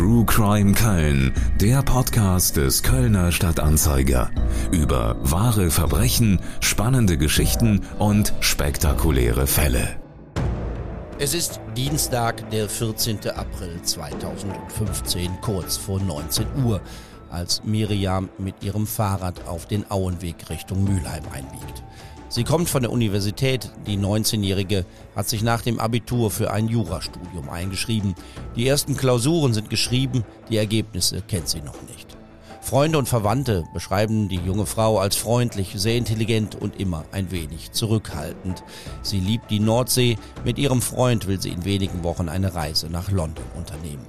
True Crime Köln, der Podcast des Kölner Stadtanzeiger. Über wahre Verbrechen, spannende Geschichten und spektakuläre Fälle. Es ist Dienstag, der 14. April 2015, kurz vor 19 Uhr, als Miriam mit ihrem Fahrrad auf den Auenweg Richtung Mülheim einbiegt. Sie kommt von der Universität. Die 19-Jährige hat sich nach dem Abitur für ein Jurastudium eingeschrieben. Die ersten Klausuren sind geschrieben, die Ergebnisse kennt sie noch nicht. Freunde und Verwandte beschreiben die junge Frau als freundlich, sehr intelligent und immer ein wenig zurückhaltend. Sie liebt die Nordsee. Mit ihrem Freund will sie in wenigen Wochen eine Reise nach London unternehmen.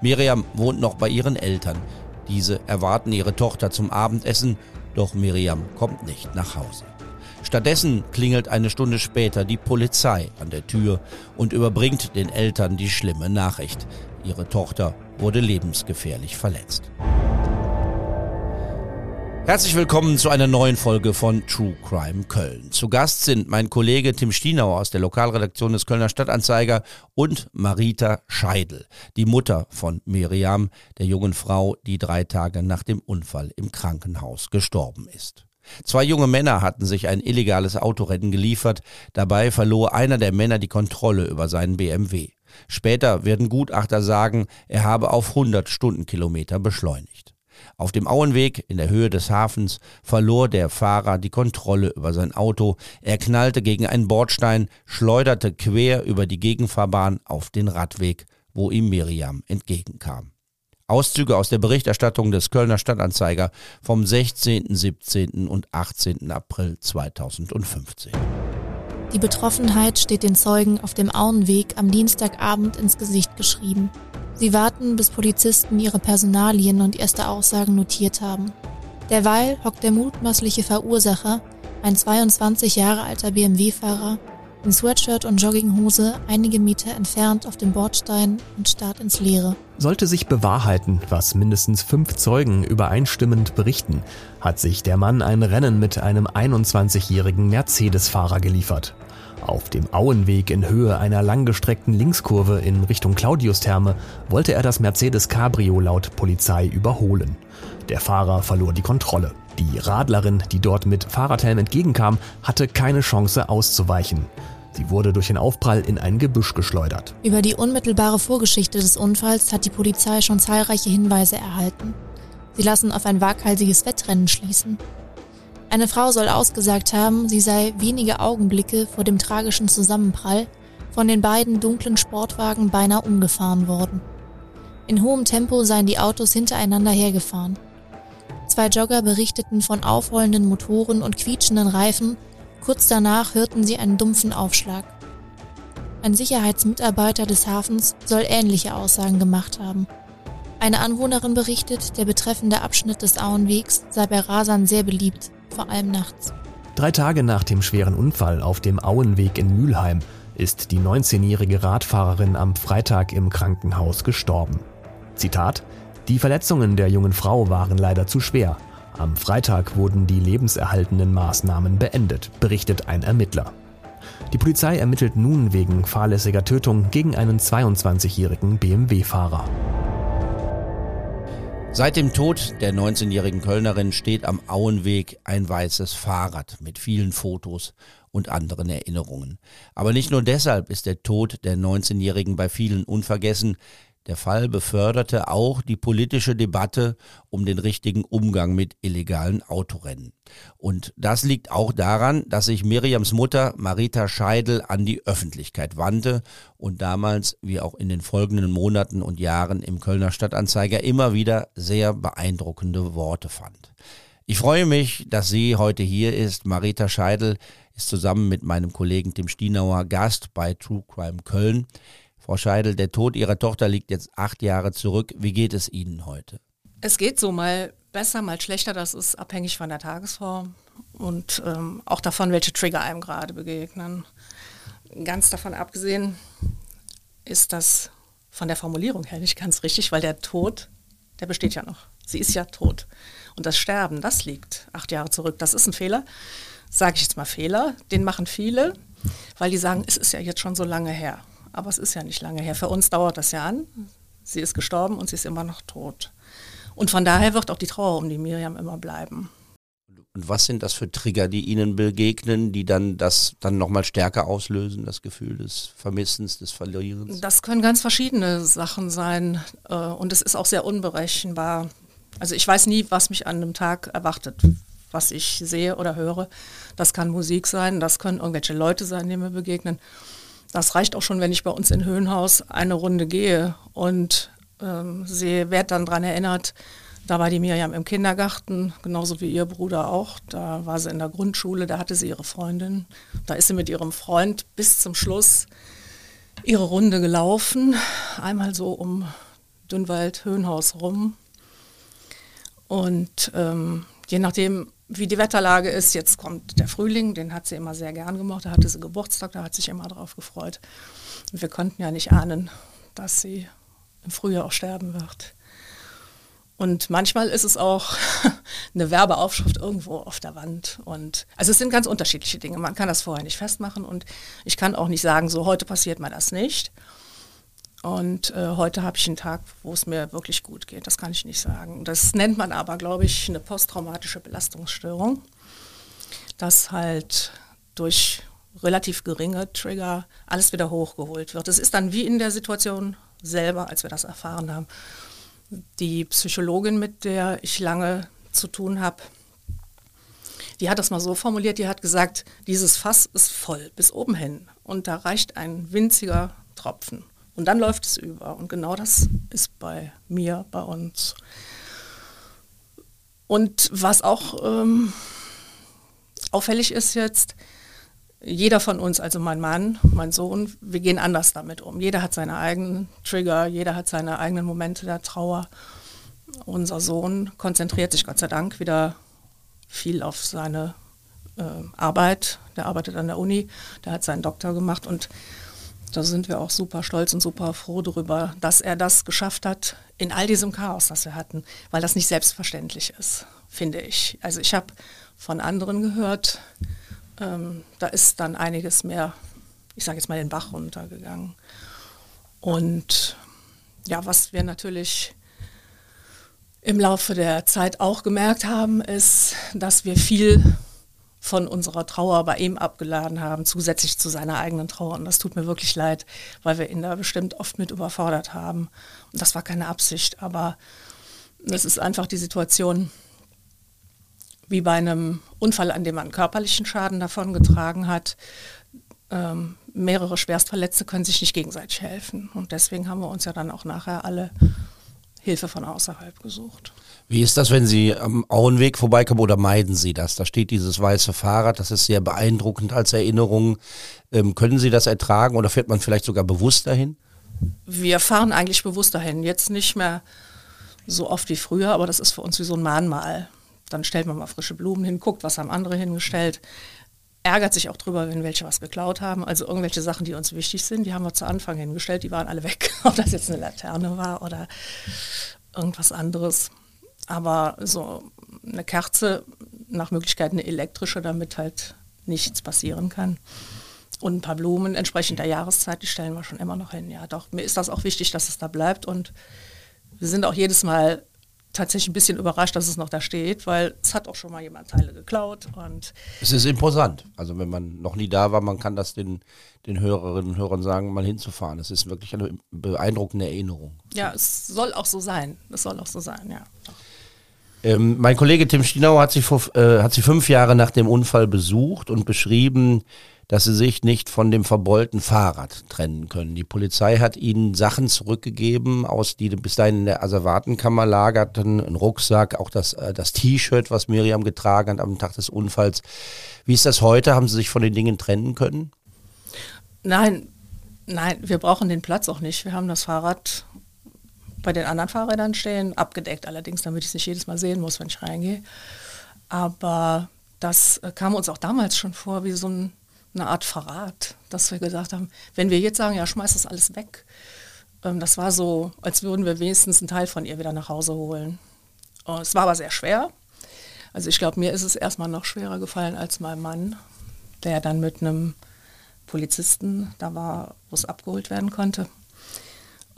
Miriam wohnt noch bei ihren Eltern. Diese erwarten ihre Tochter zum Abendessen, doch Miriam kommt nicht nach Hause. Stattdessen klingelt eine Stunde später die Polizei an der Tür und überbringt den Eltern die schlimme Nachricht. Ihre Tochter wurde lebensgefährlich verletzt. Herzlich willkommen zu einer neuen Folge von True Crime Köln. Zu Gast sind mein Kollege Tim Stienauer aus der Lokalredaktion des Kölner Stadtanzeiger und Marita Scheidel, die Mutter von Miriam, der jungen Frau, die drei Tage nach dem Unfall im Krankenhaus gestorben ist. Zwei junge Männer hatten sich ein illegales Autorennen geliefert. Dabei verlor einer der Männer die Kontrolle über seinen BMW. Später werden Gutachter sagen, er habe auf 100 Stundenkilometer beschleunigt. Auf dem Auenweg in der Höhe des Hafens verlor der Fahrer die Kontrolle über sein Auto. Er knallte gegen einen Bordstein, schleuderte quer über die Gegenfahrbahn auf den Radweg, wo ihm Miriam entgegenkam. Auszüge aus der Berichterstattung des Kölner Stadtanzeiger vom 16., 17. und 18. April 2015. Die Betroffenheit steht den Zeugen auf dem Auenweg am Dienstagabend ins Gesicht geschrieben. Sie warten, bis Polizisten ihre Personalien und erste Aussagen notiert haben. Derweil hockt der mutmaßliche Verursacher, ein 22 Jahre alter BMW-Fahrer, in Sweatshirt und Jogginghose einige Meter entfernt auf dem Bordstein und starrt ins Leere. Sollte sich bewahrheiten, was mindestens fünf Zeugen übereinstimmend berichten, hat sich der Mann ein Rennen mit einem 21-jährigen Mercedes-Fahrer geliefert. Auf dem Auenweg in Höhe einer langgestreckten Linkskurve in Richtung Claudiustherme wollte er das Mercedes Cabrio laut Polizei überholen. Der Fahrer verlor die Kontrolle. Die Radlerin, die dort mit Fahrradhelm entgegenkam, hatte keine Chance auszuweichen. Sie wurde durch den Aufprall in ein Gebüsch geschleudert. Über die unmittelbare Vorgeschichte des Unfalls hat die Polizei schon zahlreiche Hinweise erhalten. Sie lassen auf ein waghalsiges Wettrennen schließen. Eine Frau soll ausgesagt haben, sie sei wenige Augenblicke vor dem tragischen Zusammenprall von den beiden dunklen Sportwagen beinahe umgefahren worden. In hohem Tempo seien die Autos hintereinander hergefahren. Zwei Jogger berichteten von aufrollenden Motoren und quietschenden Reifen. Kurz danach hörten sie einen dumpfen Aufschlag. Ein Sicherheitsmitarbeiter des Hafens soll ähnliche Aussagen gemacht haben. Eine Anwohnerin berichtet, der betreffende Abschnitt des Auenwegs sei bei Rasern sehr beliebt, vor allem nachts. Drei Tage nach dem schweren Unfall auf dem Auenweg in Mülheim ist die 19-jährige Radfahrerin am Freitag im Krankenhaus gestorben. Zitat die Verletzungen der jungen Frau waren leider zu schwer. Am Freitag wurden die lebenserhaltenden Maßnahmen beendet, berichtet ein Ermittler. Die Polizei ermittelt nun wegen fahrlässiger Tötung gegen einen 22-jährigen BMW-Fahrer. Seit dem Tod der 19-jährigen Kölnerin steht am Auenweg ein weißes Fahrrad mit vielen Fotos und anderen Erinnerungen. Aber nicht nur deshalb ist der Tod der 19-jährigen bei vielen unvergessen, der Fall beförderte auch die politische Debatte um den richtigen Umgang mit illegalen Autorennen. Und das liegt auch daran, dass sich Miriams Mutter Marita Scheidel an die Öffentlichkeit wandte und damals, wie auch in den folgenden Monaten und Jahren im Kölner Stadtanzeiger immer wieder sehr beeindruckende Worte fand. Ich freue mich, dass sie heute hier ist. Marita Scheidel ist zusammen mit meinem Kollegen Tim Stienauer Gast bei True Crime Köln. Frau Scheidel, der Tod Ihrer Tochter liegt jetzt acht Jahre zurück. Wie geht es Ihnen heute? Es geht so mal besser, mal schlechter. Das ist abhängig von der Tagesform und ähm, auch davon, welche Trigger einem gerade begegnen. Ganz davon abgesehen ist das von der Formulierung her nicht ganz richtig, weil der Tod, der besteht ja noch. Sie ist ja tot. Und das Sterben, das liegt acht Jahre zurück. Das ist ein Fehler, sage ich jetzt mal Fehler. Den machen viele, weil die sagen, es ist ja jetzt schon so lange her. Aber es ist ja nicht lange her. Für uns dauert das ja an. sie ist gestorben und sie ist immer noch tot. Und von daher wird auch die Trauer um die Miriam immer bleiben. Und was sind das für Trigger, die Ihnen begegnen, die dann das dann nochmal stärker auslösen, das Gefühl des Vermissens, des Verlierens? Das können ganz verschiedene Sachen sein äh, und es ist auch sehr unberechenbar. Also ich weiß nie, was mich an einem Tag erwartet, was ich sehe oder höre. Das kann Musik sein, das können irgendwelche Leute sein, die mir begegnen. Das reicht auch schon, wenn ich bei uns in Höhenhaus eine Runde gehe und ähm, sie wird dann daran erinnert, da war die Miriam im Kindergarten, genauso wie ihr Bruder auch. Da war sie in der Grundschule, da hatte sie ihre Freundin. Da ist sie mit ihrem Freund bis zum Schluss ihre Runde gelaufen, einmal so um Dünnwald, Höhenhaus rum. Und ähm, je nachdem, wie die Wetterlage ist, jetzt kommt der Frühling, den hat sie immer sehr gern gemacht. Da hatte sie Geburtstag, da hat sich immer drauf gefreut. Und wir konnten ja nicht ahnen, dass sie im Frühjahr auch sterben wird. Und manchmal ist es auch eine Werbeaufschrift irgendwo auf der Wand. Und also es sind ganz unterschiedliche Dinge. Man kann das vorher nicht festmachen und ich kann auch nicht sagen, so heute passiert mir das nicht. Und äh, heute habe ich einen Tag, wo es mir wirklich gut geht. Das kann ich nicht sagen. Das nennt man aber, glaube ich, eine posttraumatische Belastungsstörung. Dass halt durch relativ geringe Trigger alles wieder hochgeholt wird. Es ist dann wie in der Situation selber, als wir das erfahren haben. Die Psychologin, mit der ich lange zu tun habe, die hat das mal so formuliert, die hat gesagt, dieses Fass ist voll bis oben hin und da reicht ein winziger Tropfen und dann läuft es über. Und genau das ist bei mir, bei uns. Und was auch ähm, auffällig ist jetzt, jeder von uns, also mein Mann, mein Sohn, wir gehen anders damit um. Jeder hat seine eigenen Trigger, jeder hat seine eigenen Momente der Trauer. Unser Sohn konzentriert sich Gott sei Dank wieder viel auf seine äh, Arbeit. Der arbeitet an der Uni, der hat seinen Doktor gemacht und da sind wir auch super stolz und super froh darüber, dass er das geschafft hat in all diesem Chaos, das wir hatten, weil das nicht selbstverständlich ist, finde ich. Also ich habe von anderen gehört, ähm, da ist dann einiges mehr, ich sage jetzt mal, den Bach runtergegangen. Und ja, was wir natürlich im Laufe der Zeit auch gemerkt haben, ist, dass wir viel von unserer Trauer bei ihm abgeladen haben, zusätzlich zu seiner eigenen Trauer. Und das tut mir wirklich leid, weil wir ihn da bestimmt oft mit überfordert haben. Und das war keine Absicht, aber es ist einfach die Situation, wie bei einem Unfall, an dem man körperlichen Schaden davon getragen hat. Ähm, mehrere Schwerstverletzte können sich nicht gegenseitig helfen. Und deswegen haben wir uns ja dann auch nachher alle Hilfe von außerhalb gesucht. Wie ist das, wenn Sie am Auenweg vorbeikommen oder meiden Sie das? Da steht dieses weiße Fahrrad, das ist sehr beeindruckend als Erinnerung. Ähm, können Sie das ertragen oder fährt man vielleicht sogar bewusst dahin? Wir fahren eigentlich bewusst dahin. Jetzt nicht mehr so oft wie früher, aber das ist für uns wie so ein Mahnmal. Dann stellt man mal frische Blumen hin, guckt, was haben andere hingestellt. Ärgert sich auch drüber, wenn welche was geklaut haben. Also irgendwelche Sachen, die uns wichtig sind, die haben wir zu Anfang hingestellt, die waren alle weg. Ob das jetzt eine Laterne war oder irgendwas anderes. Aber so eine Kerze, nach Möglichkeit eine elektrische, damit halt nichts passieren kann. Und ein paar Blumen entsprechend der Jahreszeit, die stellen wir schon immer noch hin. Ja, doch, mir ist das auch wichtig, dass es da bleibt. Und wir sind auch jedes Mal tatsächlich ein bisschen überrascht, dass es noch da steht, weil es hat auch schon mal jemand Teile geklaut. Und es ist imposant. Also wenn man noch nie da war, man kann das den, den Hörerinnen und Hörern sagen, mal hinzufahren. Es ist wirklich eine beeindruckende Erinnerung. Ja, es soll auch so sein. Es soll auch so sein, ja. Ähm, mein Kollege Tim Stinau hat sie, vor, äh, hat sie fünf Jahre nach dem Unfall besucht und beschrieben, dass sie sich nicht von dem verbeulten Fahrrad trennen können. Die Polizei hat ihnen Sachen zurückgegeben, aus die bis dahin in der Asservatenkammer lagerten, ein Rucksack, auch das, äh, das T-Shirt, was Miriam getragen hat am Tag des Unfalls. Wie ist das heute? Haben Sie sich von den Dingen trennen können? Nein, nein, wir brauchen den Platz auch nicht. Wir haben das Fahrrad bei den anderen Fahrrädern stehen, abgedeckt allerdings, damit ich es nicht jedes Mal sehen muss, wenn ich reingehe. Aber das äh, kam uns auch damals schon vor wie so ein eine Art Verrat, dass wir gesagt haben, wenn wir jetzt sagen, ja, schmeiß das alles weg, ähm, das war so, als würden wir wenigstens einen Teil von ihr wieder nach Hause holen. Und es war aber sehr schwer. Also ich glaube, mir ist es erstmal noch schwerer gefallen als meinem Mann, der dann mit einem Polizisten da war, wo es abgeholt werden konnte.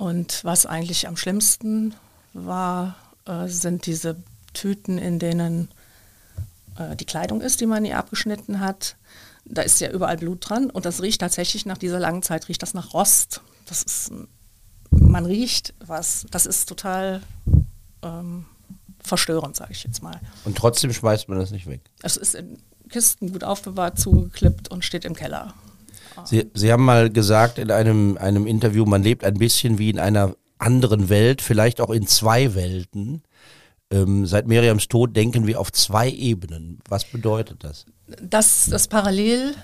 Und was eigentlich am schlimmsten war, äh, sind diese Tüten, in denen äh, die Kleidung ist, die man ihr abgeschnitten hat. Da ist ja überall Blut dran und das riecht tatsächlich nach dieser langen Zeit, riecht das nach Rost. Das ist, man riecht was, das ist total ähm, verstörend, sage ich jetzt mal. Und trotzdem schmeißt man das nicht weg? Es ist in Kisten gut aufbewahrt, zugeklippt und steht im Keller. Sie, Sie haben mal gesagt in einem, einem Interview, man lebt ein bisschen wie in einer anderen Welt, vielleicht auch in zwei Welten. Ähm, seit Miriams Tod denken wir auf zwei Ebenen. Was bedeutet das? Das, das parallel,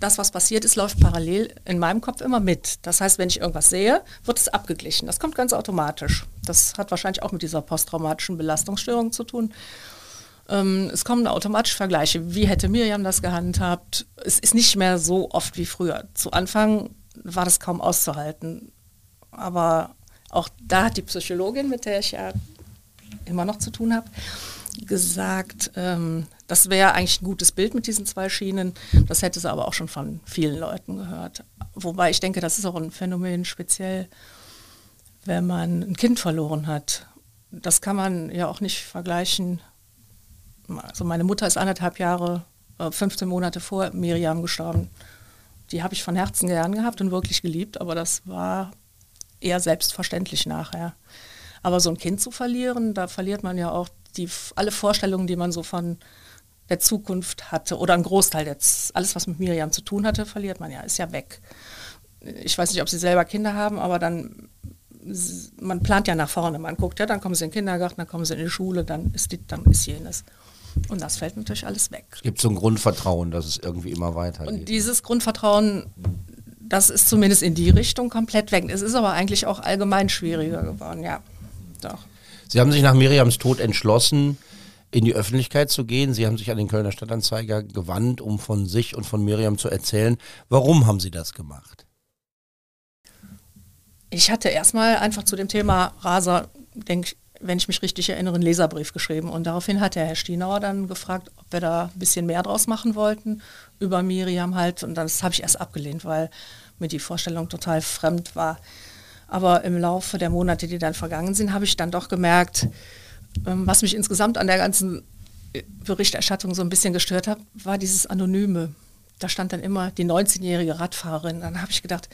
das was passiert ist, läuft parallel in meinem Kopf immer mit. Das heißt, wenn ich irgendwas sehe, wird es abgeglichen. Das kommt ganz automatisch. Das hat wahrscheinlich auch mit dieser posttraumatischen Belastungsstörung zu tun. Ähm, es kommen automatisch Vergleiche. Wie hätte Miriam das gehandhabt? Es ist nicht mehr so oft wie früher. Zu Anfang war das kaum auszuhalten. Aber auch da hat die Psychologin, mit der ich ja immer noch zu tun habe, gesagt, ähm, das wäre eigentlich ein gutes Bild mit diesen zwei Schienen. Das hätte sie aber auch schon von vielen Leuten gehört. Wobei ich denke, das ist auch ein Phänomen speziell, wenn man ein Kind verloren hat. Das kann man ja auch nicht vergleichen also meine Mutter ist anderthalb Jahre, 15 äh, Monate vor Miriam gestorben. Die habe ich von Herzen gern gehabt und wirklich geliebt, aber das war eher selbstverständlich nachher. Aber so ein Kind zu verlieren, da verliert man ja auch die, alle Vorstellungen, die man so von der Zukunft hatte oder ein Großteil jetzt, alles was mit Miriam zu tun hatte, verliert man ja, ist ja weg. Ich weiß nicht, ob sie selber Kinder haben, aber dann, man plant ja nach vorne, man guckt, ja, dann kommen sie in den Kindergarten, dann kommen sie in die Schule, dann ist, die, dann ist jenes. Und das fällt natürlich alles weg. Es gibt so ein Grundvertrauen, dass es irgendwie immer weitergeht. Und dieses Grundvertrauen, das ist zumindest in die Richtung komplett weg. Es ist aber eigentlich auch allgemein schwieriger geworden, ja. Doch. Sie haben sich nach Miriams Tod entschlossen, in die Öffentlichkeit zu gehen. Sie haben sich an den Kölner Stadtanzeiger gewandt, um von sich und von Miriam zu erzählen. Warum haben Sie das gemacht? Ich hatte erstmal einfach zu dem Thema Rasa, denke ich, wenn ich mich richtig erinnere, einen Leserbrief geschrieben. Und daraufhin hat der Herr Stienauer dann gefragt, ob wir da ein bisschen mehr draus machen wollten über Miriam halt. Und das habe ich erst abgelehnt, weil mir die Vorstellung total fremd war. Aber im Laufe der Monate, die dann vergangen sind, habe ich dann doch gemerkt, ähm, was mich insgesamt an der ganzen äh, Berichterstattung so ein bisschen gestört hat, war dieses Anonyme. Da stand dann immer die 19-jährige Radfahrerin. Dann habe ich gedacht,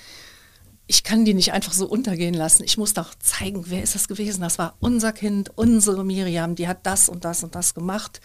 ich kann die nicht einfach so untergehen lassen. Ich muss doch zeigen, wer ist das gewesen? Das war unser Kind, unsere Miriam, die hat das und das und das gemacht.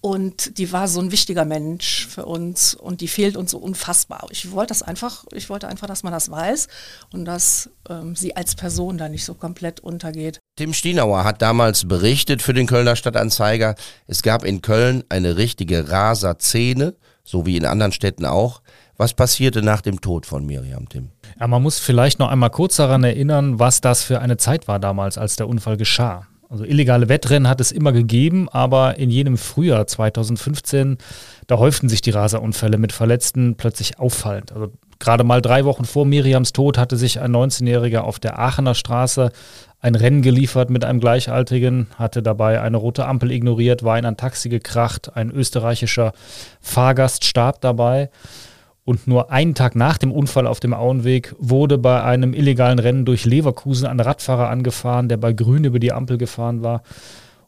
Und die war so ein wichtiger Mensch für uns und die fehlt uns so unfassbar. Ich wollte das einfach, ich wollte einfach, dass man das weiß und dass ähm, sie als Person da nicht so komplett untergeht. Tim Stienauer hat damals berichtet für den Kölner Stadtanzeiger, es gab in Köln eine richtige Raser-Szene, so wie in anderen Städten auch. Was passierte nach dem Tod von Miriam, Tim? Ja, man muss vielleicht noch einmal kurz daran erinnern, was das für eine Zeit war damals, als der Unfall geschah. Also illegale Wettrennen hat es immer gegeben, aber in jenem Frühjahr 2015, da häuften sich die Raserunfälle mit Verletzten plötzlich auffallend. Also gerade mal drei Wochen vor Miriams Tod hatte sich ein 19-Jähriger auf der Aachener Straße ein Rennen geliefert mit einem Gleichaltrigen, hatte dabei eine rote Ampel ignoriert, war in ein Taxi gekracht, ein österreichischer Fahrgast starb dabei. Und nur einen Tag nach dem Unfall auf dem Auenweg wurde bei einem illegalen Rennen durch Leverkusen ein Radfahrer angefahren, der bei Grün über die Ampel gefahren war.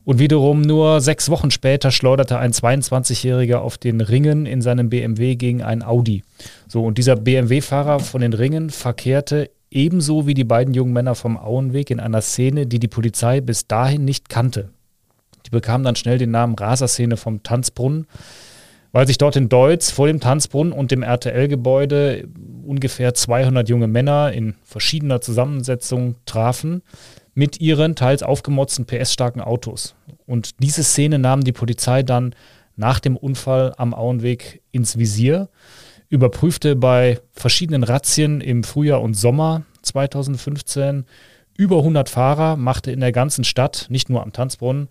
Und wiederum nur sechs Wochen später schleuderte ein 22-Jähriger auf den Ringen in seinem BMW gegen einen Audi. So, und dieser BMW-Fahrer von den Ringen verkehrte ebenso wie die beiden jungen Männer vom Auenweg in einer Szene, die die Polizei bis dahin nicht kannte. Die bekam dann schnell den Namen Raserszene vom Tanzbrunnen weil sich dort in Deutz vor dem Tanzbrunnen und dem RTL-Gebäude ungefähr 200 junge Männer in verschiedener Zusammensetzung trafen mit ihren teils aufgemotzten PS-starken Autos. Und diese Szene nahm die Polizei dann nach dem Unfall am Auenweg ins Visier, überprüfte bei verschiedenen Razzien im Frühjahr und Sommer 2015 über 100 Fahrer, machte in der ganzen Stadt, nicht nur am Tanzbrunnen,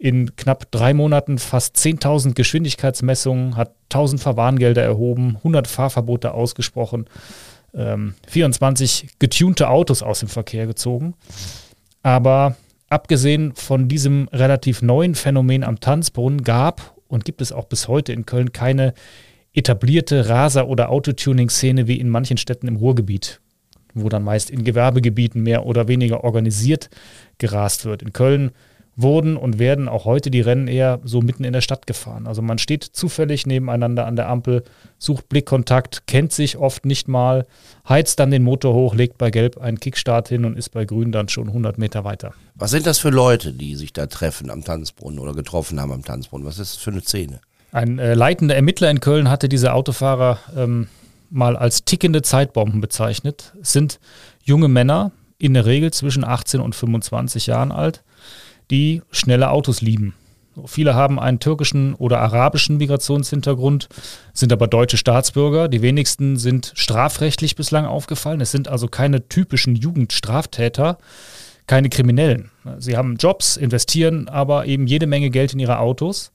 in knapp drei Monaten fast 10.000 Geschwindigkeitsmessungen, hat 1.000 Verwarngelder erhoben, 100 Fahrverbote ausgesprochen, ähm, 24 getunte Autos aus dem Verkehr gezogen. Aber abgesehen von diesem relativ neuen Phänomen am Tanzbrunnen gab und gibt es auch bis heute in Köln keine etablierte Raser- oder Autotuning-Szene wie in manchen Städten im Ruhrgebiet. wo dann meist in Gewerbegebieten mehr oder weniger organisiert gerast wird. In Köln wurden und werden auch heute die Rennen eher so mitten in der Stadt gefahren. Also man steht zufällig nebeneinander an der Ampel, sucht Blickkontakt, kennt sich oft nicht mal, heizt dann den Motor hoch, legt bei Gelb einen Kickstart hin und ist bei Grün dann schon 100 Meter weiter. Was sind das für Leute, die sich da treffen am Tanzbrunnen oder getroffen haben am Tanzbrunnen? Was ist das für eine Szene? Ein äh, leitender Ermittler in Köln hatte diese Autofahrer ähm, mal als tickende Zeitbomben bezeichnet. Es sind junge Männer, in der Regel zwischen 18 und 25 Jahren alt, die schnelle Autos lieben. Viele haben einen türkischen oder arabischen Migrationshintergrund, sind aber deutsche Staatsbürger. Die wenigsten sind strafrechtlich bislang aufgefallen. Es sind also keine typischen Jugendstraftäter, keine Kriminellen. Sie haben Jobs, investieren aber eben jede Menge Geld in ihre Autos.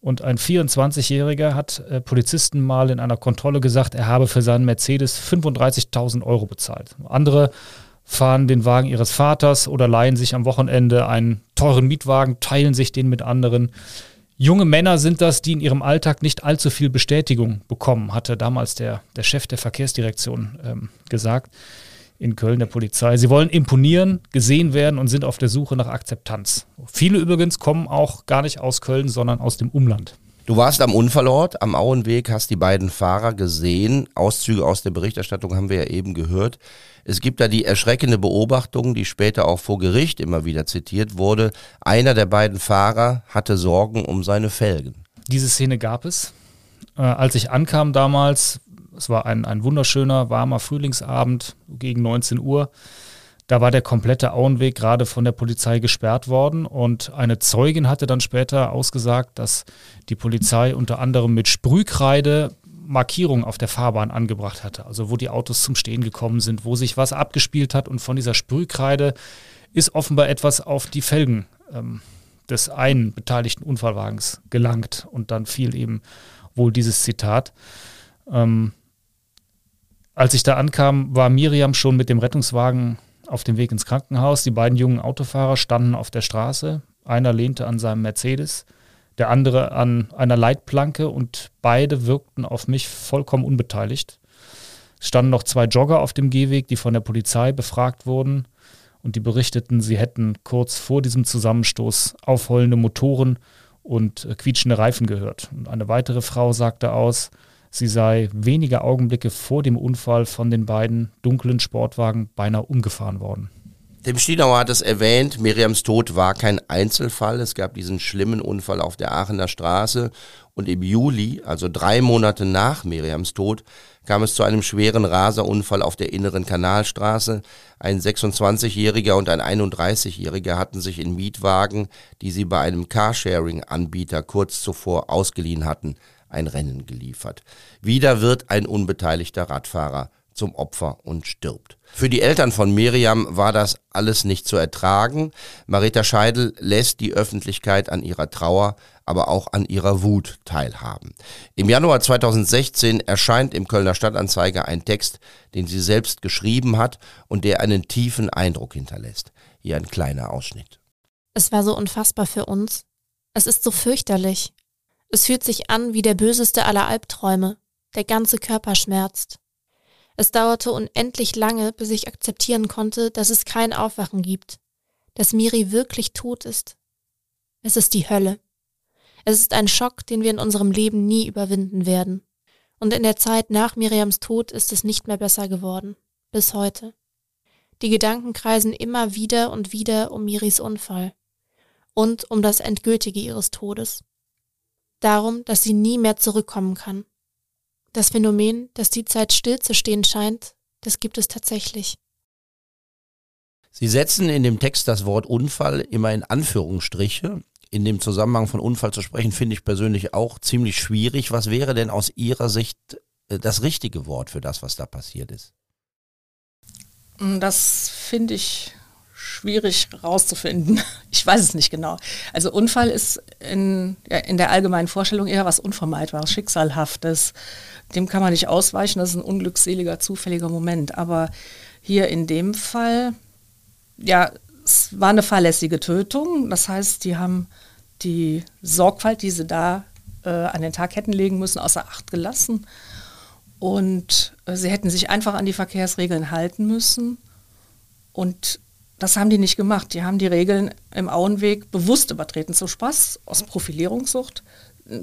Und ein 24-Jähriger hat äh, Polizisten mal in einer Kontrolle gesagt, er habe für seinen Mercedes 35.000 Euro bezahlt. Andere fahren den Wagen ihres Vaters oder leihen sich am Wochenende einen teuren Mietwagen, teilen sich den mit anderen. Junge Männer sind das, die in ihrem Alltag nicht allzu viel Bestätigung bekommen, hatte damals der, der Chef der Verkehrsdirektion ähm, gesagt in Köln der Polizei. Sie wollen imponieren, gesehen werden und sind auf der Suche nach Akzeptanz. Viele übrigens kommen auch gar nicht aus Köln, sondern aus dem Umland. Du warst am Unfallort, am Auenweg, hast die beiden Fahrer gesehen. Auszüge aus der Berichterstattung haben wir ja eben gehört. Es gibt da die erschreckende Beobachtung, die später auch vor Gericht immer wieder zitiert wurde. Einer der beiden Fahrer hatte Sorgen um seine Felgen. Diese Szene gab es. Äh, als ich ankam damals, es war ein, ein wunderschöner, warmer Frühlingsabend gegen 19 Uhr, da war der komplette Auenweg gerade von der Polizei gesperrt worden und eine Zeugin hatte dann später ausgesagt, dass die Polizei unter anderem mit Sprühkreide Markierungen auf der Fahrbahn angebracht hatte, also wo die Autos zum Stehen gekommen sind, wo sich was abgespielt hat und von dieser Sprühkreide ist offenbar etwas auf die Felgen ähm, des einen beteiligten Unfallwagens gelangt und dann fiel eben wohl dieses Zitat. Ähm, als ich da ankam, war Miriam schon mit dem Rettungswagen auf dem Weg ins Krankenhaus. Die beiden jungen Autofahrer standen auf der Straße. Einer lehnte an seinem Mercedes, der andere an einer Leitplanke und beide wirkten auf mich vollkommen unbeteiligt. Es standen noch zwei Jogger auf dem Gehweg, die von der Polizei befragt wurden und die berichteten, sie hätten kurz vor diesem Zusammenstoß aufheulende Motoren und äh, quietschende Reifen gehört. Und eine weitere Frau sagte aus, Sie sei wenige Augenblicke vor dem Unfall von den beiden dunklen Sportwagen beinahe umgefahren worden. Dem Stienauer hat es erwähnt, Miriams Tod war kein Einzelfall. Es gab diesen schlimmen Unfall auf der Aachener Straße und im Juli, also drei Monate nach Miriams Tod, kam es zu einem schweren Raserunfall auf der inneren Kanalstraße. Ein 26-Jähriger und ein 31-Jähriger hatten sich in Mietwagen, die sie bei einem Carsharing-Anbieter kurz zuvor ausgeliehen hatten, ein Rennen geliefert. Wieder wird ein unbeteiligter Radfahrer zum Opfer und stirbt. Für die Eltern von Miriam war das alles nicht zu ertragen. Marita Scheidel lässt die Öffentlichkeit an ihrer Trauer, aber auch an ihrer Wut teilhaben. Im Januar 2016 erscheint im Kölner Stadtanzeiger ein Text, den sie selbst geschrieben hat und der einen tiefen Eindruck hinterlässt. Hier ein kleiner Ausschnitt. Es war so unfassbar für uns. Es ist so fürchterlich. Es fühlt sich an wie der böseste aller Albträume. Der ganze Körper schmerzt. Es dauerte unendlich lange, bis ich akzeptieren konnte, dass es kein Aufwachen gibt, dass Miri wirklich tot ist. Es ist die Hölle. Es ist ein Schock, den wir in unserem Leben nie überwinden werden. Und in der Zeit nach Miriams Tod ist es nicht mehr besser geworden. Bis heute. Die Gedanken kreisen immer wieder und wieder um Miris Unfall. Und um das Endgültige ihres Todes darum, dass sie nie mehr zurückkommen kann. Das Phänomen, dass die Zeit stillzustehen scheint, das gibt es tatsächlich. Sie setzen in dem Text das Wort Unfall immer in Anführungsstriche. In dem Zusammenhang von Unfall zu sprechen, finde ich persönlich auch ziemlich schwierig. Was wäre denn aus Ihrer Sicht äh, das richtige Wort für das, was da passiert ist? Das finde ich schwierig rauszufinden. Ich weiß es nicht genau. Also Unfall ist in, ja, in der allgemeinen Vorstellung eher was Unvermeidbares, Schicksalhaftes. Dem kann man nicht ausweichen, das ist ein unglückseliger, zufälliger Moment. Aber hier in dem Fall, ja, es war eine fahrlässige Tötung. Das heißt, die haben die Sorgfalt, die sie da äh, an den Tag hätten legen müssen, außer Acht gelassen. Und äh, sie hätten sich einfach an die Verkehrsregeln halten müssen. Und das haben die nicht gemacht. Die haben die Regeln im Auenweg bewusst übertreten, zum Spaß, aus Profilierungssucht.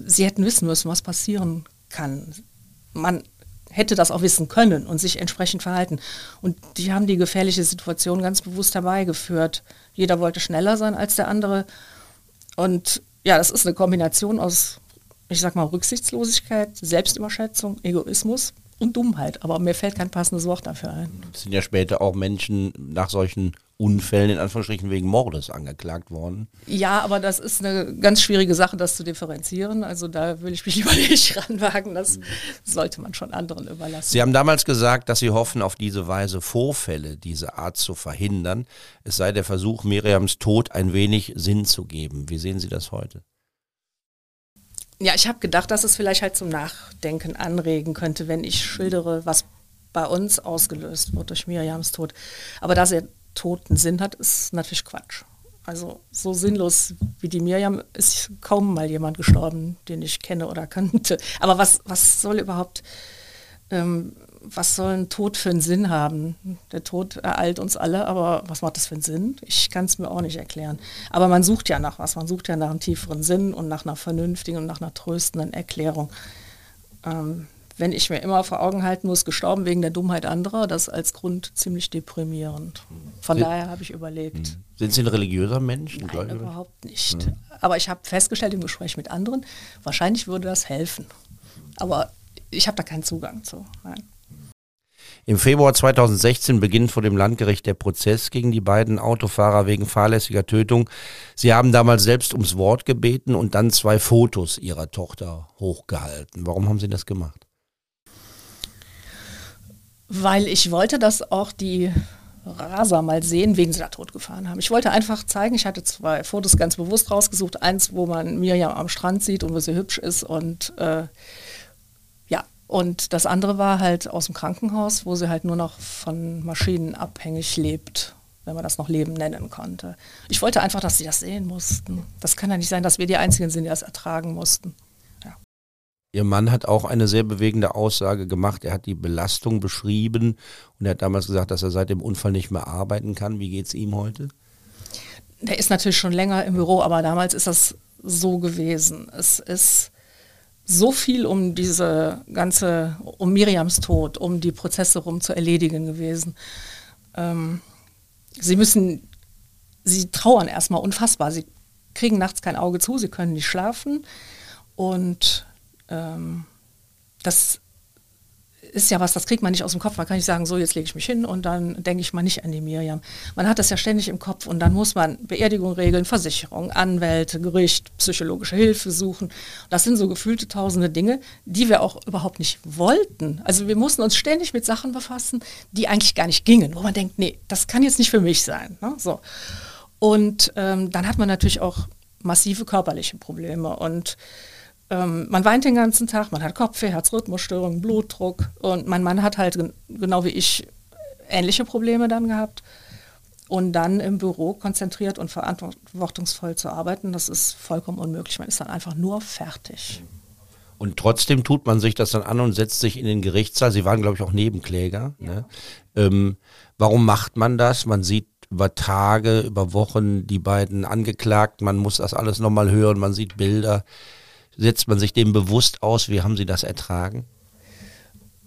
Sie hätten wissen müssen, was passieren kann. Man hätte das auch wissen können und sich entsprechend verhalten. Und die haben die gefährliche Situation ganz bewusst herbeigeführt. Jeder wollte schneller sein als der andere. Und ja, das ist eine Kombination aus, ich sag mal, Rücksichtslosigkeit, Selbstüberschätzung, Egoismus und Dummheit. Aber mir fällt kein passendes Wort dafür ein. Es sind ja später auch Menschen nach solchen Unfällen in Anführungsstrichen wegen Mordes angeklagt worden. Ja, aber das ist eine ganz schwierige Sache, das zu differenzieren. Also da will ich mich lieber nicht ranwagen. Das sollte man schon anderen überlassen. Sie haben damals gesagt, dass Sie hoffen, auf diese Weise Vorfälle dieser Art zu verhindern. Es sei der Versuch, Miriams Tod ein wenig Sinn zu geben. Wie sehen Sie das heute? Ja, ich habe gedacht, dass es vielleicht halt zum Nachdenken anregen könnte, wenn ich schildere, was bei uns ausgelöst wird durch Miriams Tod. Aber dass er toten Sinn hat, ist natürlich Quatsch. Also so sinnlos wie die Miriam ist kaum mal jemand gestorben, den ich kenne oder kannte. Aber was, was soll überhaupt, ähm, was soll ein Tod für einen Sinn haben? Der Tod ereilt uns alle, aber was macht das für einen Sinn? Ich kann es mir auch nicht erklären. Aber man sucht ja nach was, man sucht ja nach einem tieferen Sinn und nach einer vernünftigen und nach einer tröstenden Erklärung. Ähm, wenn ich mir immer vor Augen halten muss, gestorben wegen der Dummheit anderer, das als Grund ziemlich deprimierend. Von sind, daher habe ich überlegt. Hm. Sind Sie ein religiöser Mensch? Nein, überhaupt nicht. Mhm. Aber ich habe festgestellt im Gespräch mit anderen, wahrscheinlich würde das helfen. Aber ich habe da keinen Zugang zu. Nein. Im Februar 2016 beginnt vor dem Landgericht der Prozess gegen die beiden Autofahrer wegen fahrlässiger Tötung. Sie haben damals selbst ums Wort gebeten und dann zwei Fotos ihrer Tochter hochgehalten. Warum haben Sie das gemacht? Weil ich wollte, dass auch die Raser mal sehen, wegen sie da tot gefahren haben. Ich wollte einfach zeigen, ich hatte zwei Fotos ganz bewusst rausgesucht. Eins, wo man Mirjam am Strand sieht und wo sie hübsch ist und äh, ja, und das andere war halt aus dem Krankenhaus, wo sie halt nur noch von Maschinen abhängig lebt, wenn man das noch Leben nennen konnte. Ich wollte einfach, dass sie das sehen mussten. Das kann ja nicht sein, dass wir die Einzigen sind, die das ertragen mussten. Ihr Mann hat auch eine sehr bewegende Aussage gemacht. Er hat die Belastung beschrieben und er hat damals gesagt, dass er seit dem Unfall nicht mehr arbeiten kann. Wie geht es ihm heute? Der ist natürlich schon länger im Büro, aber damals ist das so gewesen. Es ist so viel um diese ganze, um Miriams Tod, um die Prozesse rum zu erledigen gewesen. Ähm, sie müssen, sie trauern erstmal unfassbar. Sie kriegen nachts kein Auge zu, sie können nicht schlafen und ähm, das ist ja was, das kriegt man nicht aus dem Kopf. Man kann nicht sagen, so jetzt lege ich mich hin und dann denke ich mal nicht an die Miriam. Man hat das ja ständig im Kopf und dann muss man Beerdigung regeln, Versicherung, Anwälte, Gericht, psychologische Hilfe suchen. Das sind so gefühlte tausende Dinge, die wir auch überhaupt nicht wollten. Also wir mussten uns ständig mit Sachen befassen, die eigentlich gar nicht gingen, wo man denkt, nee, das kann jetzt nicht für mich sein. Ne? So. Und ähm, dann hat man natürlich auch massive körperliche Probleme und ähm, man weint den ganzen Tag, man hat Kopfweh, Herzrhythmusstörungen, Blutdruck und mein Mann hat halt genau wie ich ähnliche Probleme dann gehabt. Und dann im Büro konzentriert und verantwortungsvoll zu arbeiten, das ist vollkommen unmöglich. Man ist dann einfach nur fertig. Und trotzdem tut man sich das dann an und setzt sich in den Gerichtssaal. Sie waren, glaube ich, auch Nebenkläger. Ja. Ne? Ähm, warum macht man das? Man sieht über Tage, über Wochen die beiden angeklagt. Man muss das alles nochmal hören. Man sieht Bilder. Setzt man sich dem bewusst aus? Wie haben Sie das ertragen?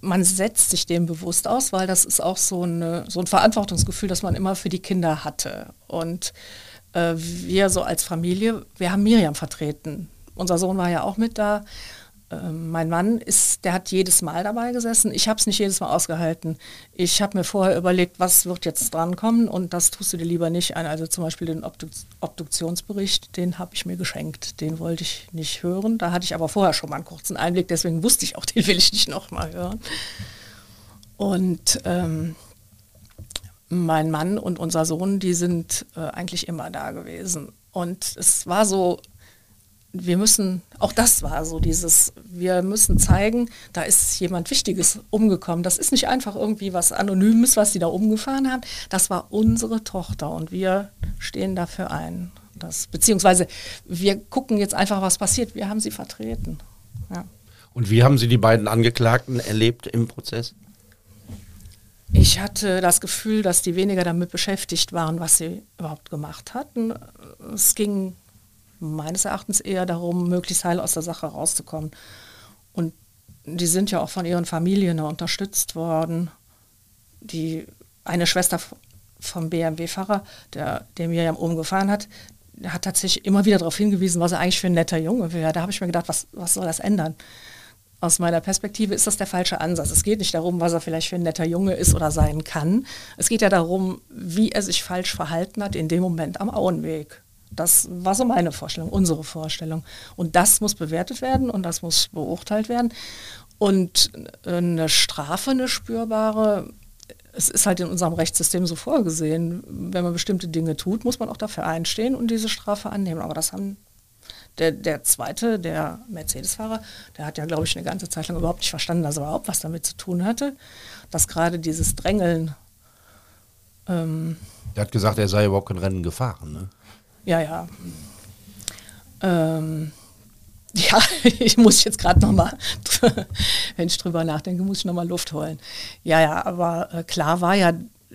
Man setzt sich dem bewusst aus, weil das ist auch so, eine, so ein Verantwortungsgefühl, das man immer für die Kinder hatte. Und äh, wir so als Familie, wir haben Miriam vertreten. Unser Sohn war ja auch mit da. Ähm, mein Mann ist, der hat jedes Mal dabei gesessen. Ich habe es nicht jedes Mal ausgehalten. Ich habe mir vorher überlegt, was wird jetzt drankommen und das tust du dir lieber nicht an. Also zum Beispiel den Obduk Obduktionsbericht, den habe ich mir geschenkt. Den wollte ich nicht hören. Da hatte ich aber vorher schon mal einen kurzen Einblick, deswegen wusste ich auch, den will ich nicht nochmal hören. Und ähm, mein Mann und unser Sohn, die sind äh, eigentlich immer da gewesen. Und es war so wir müssen, auch das war so dieses, wir müssen zeigen, da ist jemand Wichtiges umgekommen. Das ist nicht einfach irgendwie was Anonymes, was sie da umgefahren haben. Das war unsere Tochter und wir stehen dafür ein. Das, beziehungsweise wir gucken jetzt einfach, was passiert. Wir haben sie vertreten. Ja. Und wie haben Sie die beiden Angeklagten erlebt im Prozess? Ich hatte das Gefühl, dass die weniger damit beschäftigt waren, was sie überhaupt gemacht hatten. Es ging meines Erachtens eher darum, möglichst heil aus der Sache rauszukommen. Und die sind ja auch von ihren Familien unterstützt worden. Die eine Schwester vom BMW-Fahrer, der, der Miriam umgefahren hat, hat tatsächlich immer wieder darauf hingewiesen, was er eigentlich für ein netter Junge wäre. Da habe ich mir gedacht, was, was soll das ändern? Aus meiner Perspektive ist das der falsche Ansatz. Es geht nicht darum, was er vielleicht für ein netter Junge ist oder sein kann. Es geht ja darum, wie er sich falsch verhalten hat in dem Moment am Auenweg. Das war so meine Vorstellung, unsere Vorstellung. Und das muss bewertet werden und das muss beurteilt werden. Und eine Strafe, eine spürbare, es ist halt in unserem Rechtssystem so vorgesehen, wenn man bestimmte Dinge tut, muss man auch dafür einstehen und diese Strafe annehmen. Aber das haben der, der zweite, der Mercedes-Fahrer, der hat ja, glaube ich, eine ganze Zeit lang überhaupt nicht verstanden, dass er überhaupt was damit zu tun hatte, dass gerade dieses Drängeln. Ähm, der hat gesagt, er sei überhaupt kein Rennen gefahren, ne? Ja, ja. Ähm, ja, ich muss jetzt gerade nochmal, wenn ich drüber nachdenke, muss ich nochmal Luft holen. Ja, ja, aber äh, klar war ja,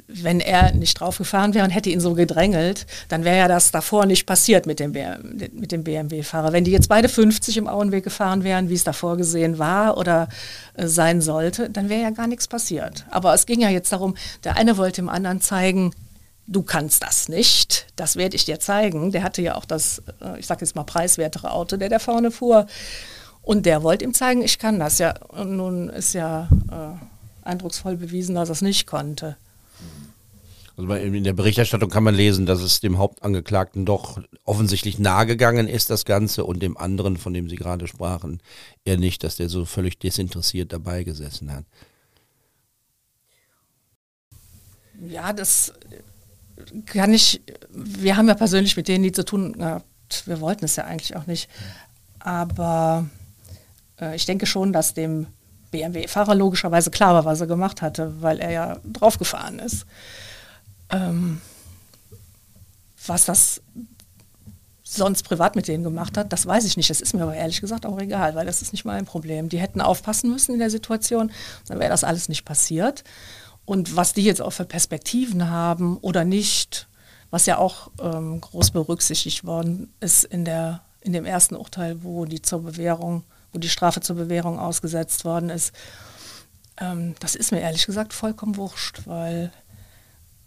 wenn er nicht draufgefahren wäre und hätte ihn so gedrängelt, dann wäre ja das davor nicht passiert mit dem, mit dem BMW-Fahrer. Wenn die jetzt beide 50 im Auenweg gefahren wären, wie es davor gesehen war oder äh, sein sollte, dann wäre ja gar nichts passiert. Aber es ging ja jetzt darum, der eine wollte dem anderen zeigen, du kannst das nicht, das werde ich dir zeigen. Der hatte ja auch das, äh, ich sage jetzt mal, preiswertere Auto, der da vorne fuhr. Und der wollte ihm zeigen, ich kann das. Ja, und nun ist ja äh, eindrucksvoll bewiesen, dass er es nicht konnte. Also in der Berichterstattung kann man lesen, dass es dem Hauptangeklagten doch offensichtlich nahegegangen ist, das Ganze, und dem anderen, von dem Sie gerade sprachen, eher nicht, dass der so völlig desinteressiert dabei gesessen hat. Ja, das kann ich, wir haben ja persönlich mit denen nie zu tun gehabt. Wir wollten es ja eigentlich auch nicht. Aber äh, ich denke schon, dass dem BMW-Fahrer logischerweise klar war, was er gemacht hatte, weil er ja draufgefahren ist. Ähm, was das sonst privat mit denen gemacht hat, das weiß ich nicht. Das ist mir aber ehrlich gesagt auch egal, weil das ist nicht mein Problem. Die hätten aufpassen müssen in der Situation, dann wäre das alles nicht passiert. Und was die jetzt auch für Perspektiven haben oder nicht, was ja auch ähm, groß berücksichtigt worden ist in, der, in dem ersten Urteil, wo die zur Bewährung, wo die Strafe zur Bewährung ausgesetzt worden ist, ähm, das ist mir ehrlich gesagt vollkommen wurscht, weil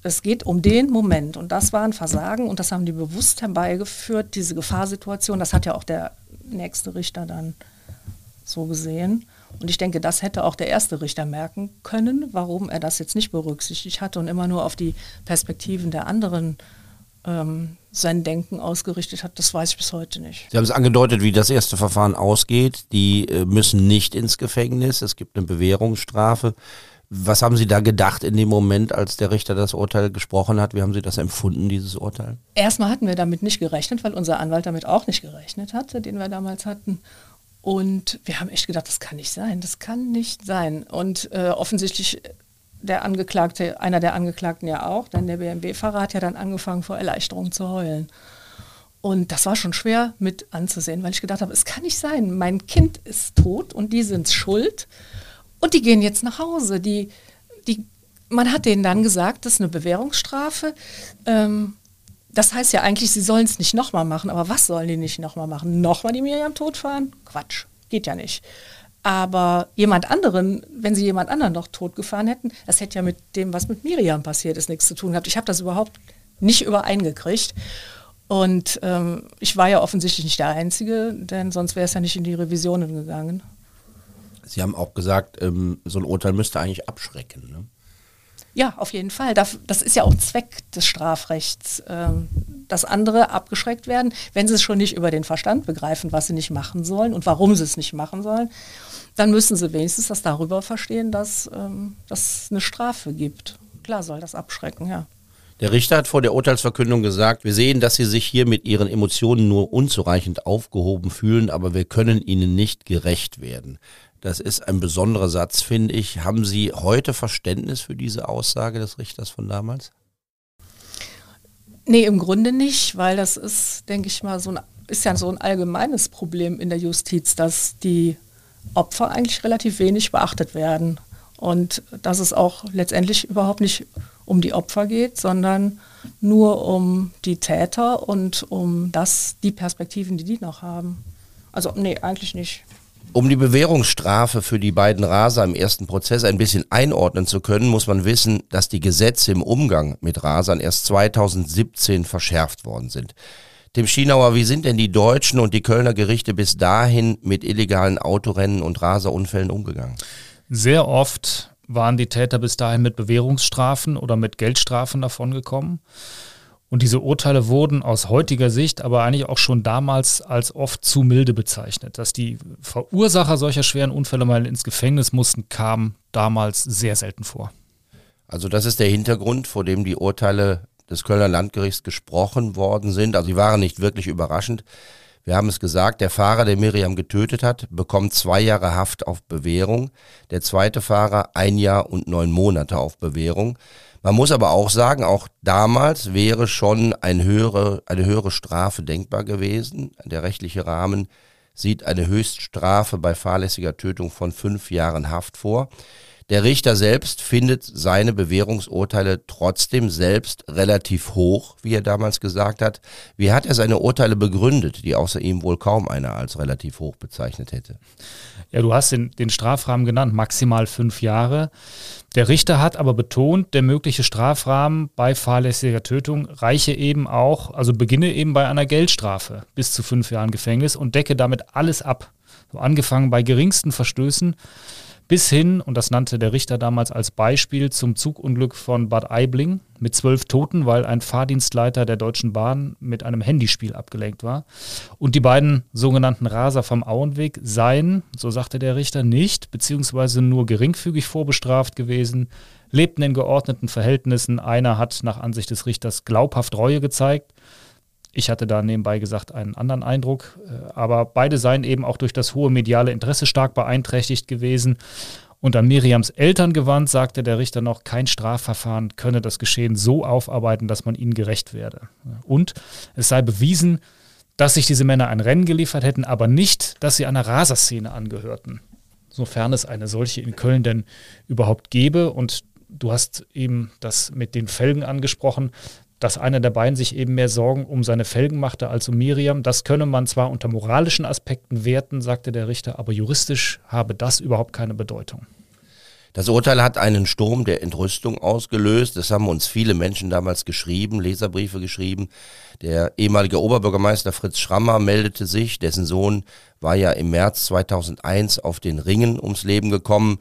es geht um den Moment und das war ein Versagen und das haben die bewusst herbeigeführt, diese Gefahrsituation. Das hat ja auch der nächste Richter dann so gesehen. Und ich denke, das hätte auch der erste Richter merken können, warum er das jetzt nicht berücksichtigt hatte und immer nur auf die Perspektiven der anderen ähm, sein Denken ausgerichtet hat. Das weiß ich bis heute nicht. Sie haben es angedeutet, wie das erste Verfahren ausgeht. Die äh, müssen nicht ins Gefängnis. Es gibt eine Bewährungsstrafe. Was haben Sie da gedacht in dem Moment, als der Richter das Urteil gesprochen hat? Wie haben Sie das empfunden, dieses Urteil? Erstmal hatten wir damit nicht gerechnet, weil unser Anwalt damit auch nicht gerechnet hatte, den wir damals hatten. Und wir haben echt gedacht, das kann nicht sein, das kann nicht sein. Und äh, offensichtlich der Angeklagte, einer der Angeklagten ja auch, denn der BMW-Fahrer hat ja dann angefangen vor Erleichterung zu heulen. Und das war schon schwer mit anzusehen, weil ich gedacht habe, es kann nicht sein, mein Kind ist tot und die sind schuld und die gehen jetzt nach Hause. Die, die, man hat denen dann gesagt, das ist eine Bewährungsstrafe. Ähm, das heißt ja eigentlich, sie sollen es nicht nochmal machen. Aber was sollen die nicht nochmal machen? Nochmal die Miriam totfahren? Quatsch, geht ja nicht. Aber jemand anderen, wenn sie jemand anderen noch totgefahren hätten, das hätte ja mit dem, was mit Miriam passiert ist, nichts zu tun gehabt. Ich habe das überhaupt nicht übereingekriegt. Und ähm, ich war ja offensichtlich nicht der Einzige, denn sonst wäre es ja nicht in die Revisionen gegangen. Sie haben auch gesagt, ähm, so ein Urteil müsste eigentlich abschrecken. Ne? Ja, auf jeden Fall. Das ist ja auch Zweck des Strafrechts, ähm, dass andere abgeschreckt werden, wenn sie es schon nicht über den Verstand begreifen, was sie nicht machen sollen und warum sie es nicht machen sollen. Dann müssen sie wenigstens das darüber verstehen, dass ähm, es eine Strafe gibt. Klar soll das abschrecken, ja. Der Richter hat vor der Urteilsverkündung gesagt, wir sehen, dass Sie sich hier mit Ihren Emotionen nur unzureichend aufgehoben fühlen, aber wir können Ihnen nicht gerecht werden. Das ist ein besonderer Satz, finde ich. Haben Sie heute Verständnis für diese Aussage des Richters von damals? Nee, im Grunde nicht, weil das ist, denke ich mal, so ein, ist ja so ein allgemeines Problem in der Justiz, dass die Opfer eigentlich relativ wenig beachtet werden. Und dass es auch letztendlich überhaupt nicht um die Opfer geht, sondern nur um die Täter und um das, die Perspektiven, die die noch haben. Also nee, eigentlich nicht. Um die Bewährungsstrafe für die beiden Raser im ersten Prozess ein bisschen einordnen zu können, muss man wissen, dass die Gesetze im Umgang mit Rasern erst 2017 verschärft worden sind. Tim Schienauer, wie sind denn die deutschen und die Kölner Gerichte bis dahin mit illegalen Autorennen und Raserunfällen umgegangen? Sehr oft waren die Täter bis dahin mit Bewährungsstrafen oder mit Geldstrafen davongekommen. Und diese Urteile wurden aus heutiger Sicht aber eigentlich auch schon damals als oft zu milde bezeichnet. Dass die Verursacher solcher schweren Unfälle mal ins Gefängnis mussten, kam damals sehr selten vor. Also das ist der Hintergrund, vor dem die Urteile des Kölner Landgerichts gesprochen worden sind. Also sie waren nicht wirklich überraschend. Wir haben es gesagt, der Fahrer, der Miriam getötet hat, bekommt zwei Jahre Haft auf Bewährung. Der zweite Fahrer ein Jahr und neun Monate auf Bewährung. Man muss aber auch sagen, auch damals wäre schon ein höhere, eine höhere Strafe denkbar gewesen. Der rechtliche Rahmen sieht eine Höchststrafe bei fahrlässiger Tötung von fünf Jahren Haft vor. Der Richter selbst findet seine Bewährungsurteile trotzdem selbst relativ hoch, wie er damals gesagt hat. Wie hat er seine Urteile begründet, die außer ihm wohl kaum einer als relativ hoch bezeichnet hätte? Ja, du hast den, den Strafrahmen genannt, maximal fünf Jahre. Der Richter hat aber betont, der mögliche Strafrahmen bei fahrlässiger Tötung reiche eben auch, also beginne eben bei einer Geldstrafe bis zu fünf Jahren Gefängnis und decke damit alles ab. So angefangen bei geringsten Verstößen bis hin, und das nannte der Richter damals als Beispiel, zum Zugunglück von Bad Aibling mit zwölf Toten, weil ein Fahrdienstleiter der Deutschen Bahn mit einem Handyspiel abgelenkt war. Und die beiden sogenannten Raser vom Auenweg seien, so sagte der Richter, nicht beziehungsweise nur geringfügig vorbestraft gewesen, lebten in geordneten Verhältnissen. Einer hat nach Ansicht des Richters glaubhaft Reue gezeigt ich hatte da nebenbei gesagt einen anderen Eindruck, äh, aber beide seien eben auch durch das hohe mediale Interesse stark beeinträchtigt gewesen. Und an Miriams Eltern gewandt, sagte der Richter noch, kein Strafverfahren könne das Geschehen so aufarbeiten, dass man ihnen gerecht werde. Und es sei bewiesen, dass sich diese Männer ein Rennen geliefert hätten, aber nicht, dass sie einer Raserszene angehörten. Sofern es eine solche in Köln denn überhaupt gäbe. Und du hast eben das mit den Felgen angesprochen dass einer der beiden sich eben mehr Sorgen um seine Felgen machte als um Miriam. Das könne man zwar unter moralischen Aspekten werten, sagte der Richter, aber juristisch habe das überhaupt keine Bedeutung. Das Urteil hat einen Sturm der Entrüstung ausgelöst. Das haben uns viele Menschen damals geschrieben, Leserbriefe geschrieben. Der ehemalige Oberbürgermeister Fritz Schrammer meldete sich. Dessen Sohn war ja im März 2001 auf den Ringen ums Leben gekommen.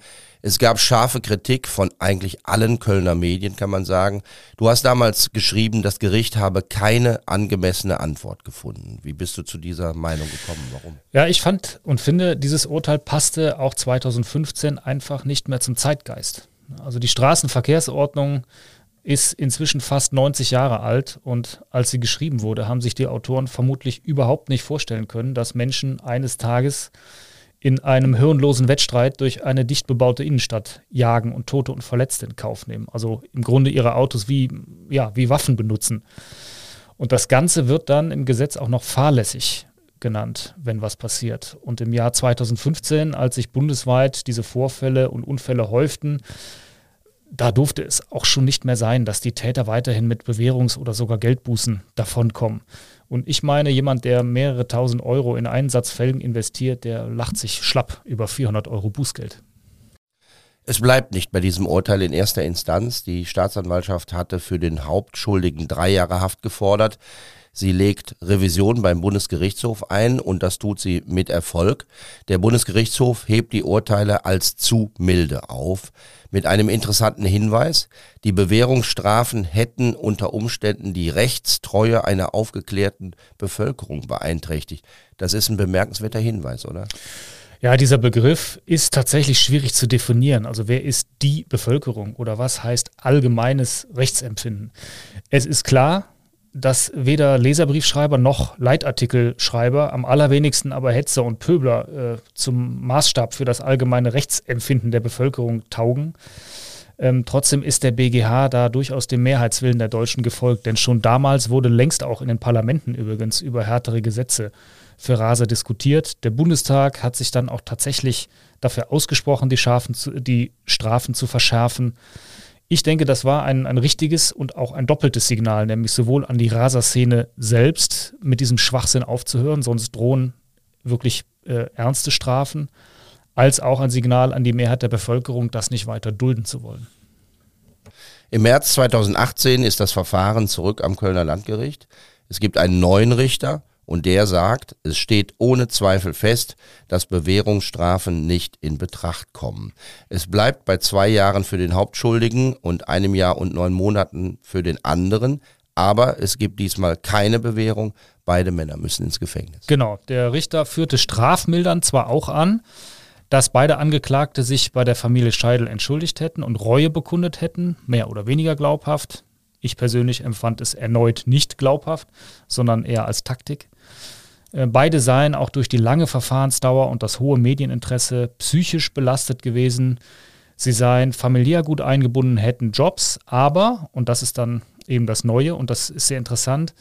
Es gab scharfe Kritik von eigentlich allen Kölner Medien, kann man sagen. Du hast damals geschrieben, das Gericht habe keine angemessene Antwort gefunden. Wie bist du zu dieser Meinung gekommen? Warum? Ja, ich fand und finde, dieses Urteil passte auch 2015 einfach nicht mehr zum Zeitgeist. Also die Straßenverkehrsordnung ist inzwischen fast 90 Jahre alt und als sie geschrieben wurde, haben sich die Autoren vermutlich überhaupt nicht vorstellen können, dass Menschen eines Tages in einem hirnlosen Wettstreit durch eine dicht bebaute Innenstadt jagen und Tote und Verletzte in Kauf nehmen. Also im Grunde ihre Autos wie, ja, wie Waffen benutzen. Und das Ganze wird dann im Gesetz auch noch fahrlässig genannt, wenn was passiert. Und im Jahr 2015, als sich bundesweit diese Vorfälle und Unfälle häuften, da durfte es auch schon nicht mehr sein, dass die Täter weiterhin mit Bewährungs- oder sogar Geldbußen davonkommen. Und ich meine, jemand, der mehrere tausend Euro in Einsatzfelgen investiert, der lacht sich schlapp über 400 Euro Bußgeld. Es bleibt nicht bei diesem Urteil in erster Instanz. Die Staatsanwaltschaft hatte für den Hauptschuldigen drei Jahre Haft gefordert. Sie legt Revision beim Bundesgerichtshof ein und das tut sie mit Erfolg. Der Bundesgerichtshof hebt die Urteile als zu milde auf. Mit einem interessanten Hinweis. Die Bewährungsstrafen hätten unter Umständen die Rechtstreue einer aufgeklärten Bevölkerung beeinträchtigt. Das ist ein bemerkenswerter Hinweis, oder? Ja, dieser Begriff ist tatsächlich schwierig zu definieren. Also wer ist die Bevölkerung oder was heißt allgemeines Rechtsempfinden? Es ist klar, dass weder Leserbriefschreiber noch Leitartikelschreiber, am allerwenigsten aber Hetzer und Pöbler äh, zum Maßstab für das allgemeine Rechtsempfinden der Bevölkerung taugen. Ähm, trotzdem ist der BGH da durchaus dem Mehrheitswillen der Deutschen gefolgt, denn schon damals wurde längst auch in den Parlamenten übrigens über härtere Gesetze für Raser diskutiert. Der Bundestag hat sich dann auch tatsächlich dafür ausgesprochen, die, zu, die Strafen zu verschärfen. Ich denke, das war ein, ein richtiges und auch ein doppeltes Signal, nämlich sowohl an die Raser-Szene selbst mit diesem Schwachsinn aufzuhören, sonst drohen wirklich äh, ernste Strafen, als auch ein Signal an die Mehrheit der Bevölkerung, das nicht weiter dulden zu wollen. Im März 2018 ist das Verfahren zurück am Kölner Landgericht. Es gibt einen neuen Richter und der sagt, es steht ohne Zweifel fest, dass Bewährungsstrafen nicht in Betracht kommen. Es bleibt bei zwei Jahren für den Hauptschuldigen und einem Jahr und neun Monaten für den anderen, aber es gibt diesmal keine Bewährung. Beide Männer müssen ins Gefängnis. Genau, der Richter führte strafmildern zwar auch an, dass beide Angeklagte sich bei der Familie Scheidel entschuldigt hätten und Reue bekundet hätten, mehr oder weniger glaubhaft. Ich persönlich empfand es erneut nicht glaubhaft, sondern eher als Taktik. Äh, beide seien auch durch die lange Verfahrensdauer und das hohe Medieninteresse psychisch belastet gewesen. Sie seien familiär gut eingebunden, hätten Jobs, aber, und das ist dann eben das Neue und das ist sehr interessant,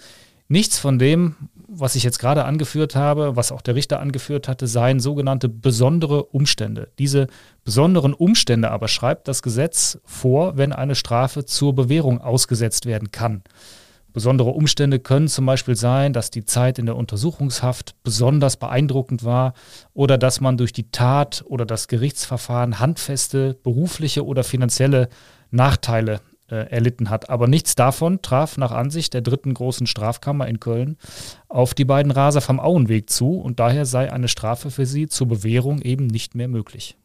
nichts von dem, was ich jetzt gerade angeführt habe, was auch der Richter angeführt hatte, seien sogenannte besondere Umstände. Diese besonderen Umstände aber schreibt das Gesetz vor, wenn eine Strafe zur Bewährung ausgesetzt werden kann. Besondere Umstände können zum Beispiel sein, dass die Zeit in der Untersuchungshaft besonders beeindruckend war oder dass man durch die Tat oder das Gerichtsverfahren handfeste berufliche oder finanzielle Nachteile äh, erlitten hat. Aber nichts davon traf nach Ansicht der dritten großen Strafkammer in Köln auf die beiden Raser vom Auenweg zu und daher sei eine Strafe für sie zur Bewährung eben nicht mehr möglich.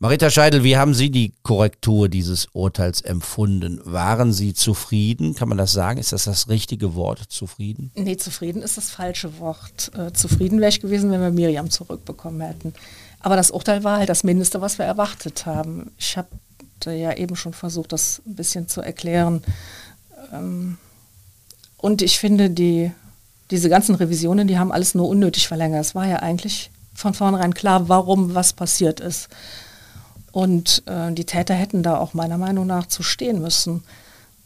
Marita Scheidel, wie haben Sie die Korrektur dieses Urteils empfunden? Waren Sie zufrieden? Kann man das sagen? Ist das das richtige Wort, zufrieden? Nee, zufrieden ist das falsche Wort. Äh, zufrieden wäre ich gewesen, wenn wir Miriam zurückbekommen hätten. Aber das Urteil war halt das Mindeste, was wir erwartet haben. Ich habe ja eben schon versucht, das ein bisschen zu erklären. Ähm, und ich finde, die, diese ganzen Revisionen, die haben alles nur unnötig verlängert. Es war ja eigentlich von vornherein klar, warum was passiert ist. Und äh, die Täter hätten da auch meiner Meinung nach zu stehen müssen.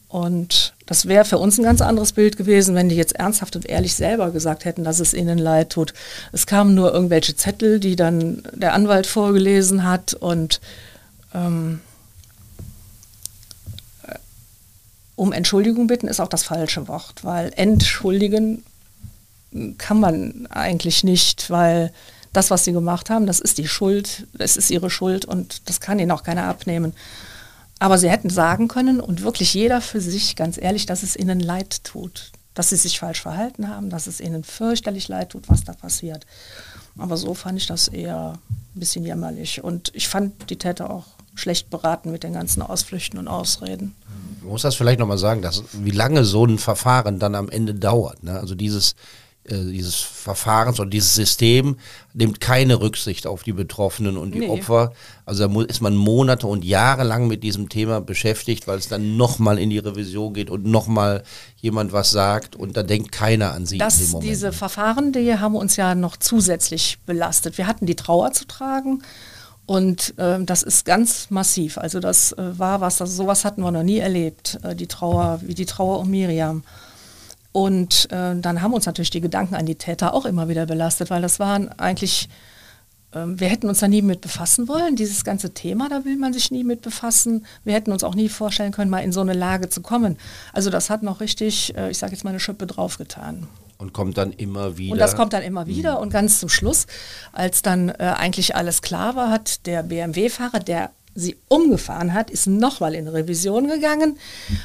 Und das wäre für uns ein ganz anderes Bild gewesen, wenn die jetzt ernsthaft und ehrlich selber gesagt hätten, dass es ihnen leid tut. Es kamen nur irgendwelche Zettel, die dann der Anwalt vorgelesen hat und ähm, um Entschuldigung bitten ist auch das falsche Wort, weil entschuldigen kann man eigentlich nicht, weil das, was sie gemacht haben, das ist die Schuld, das ist ihre Schuld und das kann ihnen auch keiner abnehmen. Aber sie hätten sagen können und wirklich jeder für sich ganz ehrlich, dass es ihnen leid tut, dass sie sich falsch verhalten haben, dass es ihnen fürchterlich leid tut, was da passiert. Aber so fand ich das eher ein bisschen jämmerlich und ich fand die Täter auch schlecht beraten mit den ganzen Ausflüchten und Ausreden. Man muss das vielleicht nochmal sagen, dass, wie lange so ein Verfahren dann am Ende dauert. Ne? Also dieses, dieses Verfahrens und dieses System nimmt keine Rücksicht auf die Betroffenen und die nee. Opfer. Also da ist man Monate und Jahre lang mit diesem Thema beschäftigt, weil es dann nochmal in die Revision geht und nochmal jemand was sagt und da denkt keiner an sie das. Diese Verfahren, die haben uns ja noch zusätzlich belastet. Wir hatten die Trauer zu tragen und äh, das ist ganz massiv. Also das äh, war was, das, sowas hatten wir noch nie erlebt, äh, die Trauer, wie die Trauer um Miriam. Und äh, dann haben uns natürlich die Gedanken an die Täter auch immer wieder belastet, weil das waren eigentlich, ähm, wir hätten uns da nie mit befassen wollen. Dieses ganze Thema, da will man sich nie mit befassen. Wir hätten uns auch nie vorstellen können, mal in so eine Lage zu kommen. Also das hat noch richtig, äh, ich sage jetzt mal, eine Schippe draufgetan. Und kommt dann immer wieder. Und das kommt dann immer wieder. Und ganz zum Schluss, als dann äh, eigentlich alles klar war, hat der BMW-Fahrer, der sie umgefahren hat, ist nochmal in Revision gegangen,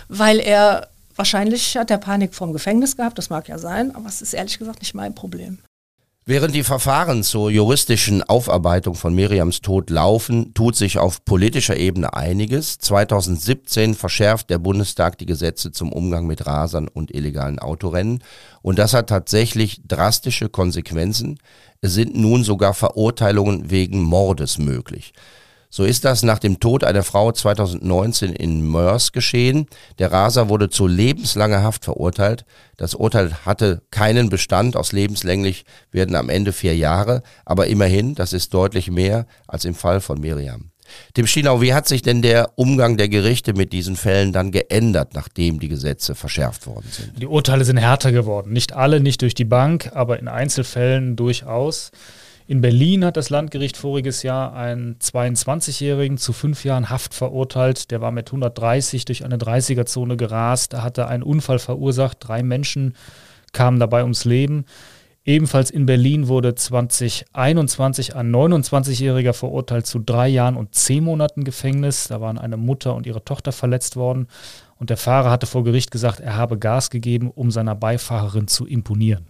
weil er wahrscheinlich hat der Panik vorm Gefängnis gehabt, das mag ja sein, aber es ist ehrlich gesagt nicht mein Problem. Während die Verfahren zur juristischen Aufarbeitung von Miriams Tod laufen, tut sich auf politischer Ebene einiges. 2017 verschärft der Bundestag die Gesetze zum Umgang mit Rasern und illegalen Autorennen. Und das hat tatsächlich drastische Konsequenzen. Es sind nun sogar Verurteilungen wegen Mordes möglich. So ist das nach dem Tod einer Frau 2019 in Mörs geschehen. Der Raser wurde zu lebenslanger Haft verurteilt. Das Urteil hatte keinen Bestand. Aus lebenslänglich werden am Ende vier Jahre. Aber immerhin, das ist deutlich mehr als im Fall von Miriam. Tim Stienau, wie hat sich denn der Umgang der Gerichte mit diesen Fällen dann geändert, nachdem die Gesetze verschärft worden sind? Die Urteile sind härter geworden. Nicht alle, nicht durch die Bank, aber in Einzelfällen durchaus. In Berlin hat das Landgericht voriges Jahr einen 22-Jährigen zu fünf Jahren Haft verurteilt. Der war mit 130 durch eine 30er-Zone gerast. Hatte einen Unfall verursacht. Drei Menschen kamen dabei ums Leben. Ebenfalls in Berlin wurde 2021 ein 29-Jähriger verurteilt zu drei Jahren und zehn Monaten Gefängnis. Da waren eine Mutter und ihre Tochter verletzt worden. Und der Fahrer hatte vor Gericht gesagt, er habe Gas gegeben, um seiner Beifahrerin zu imponieren.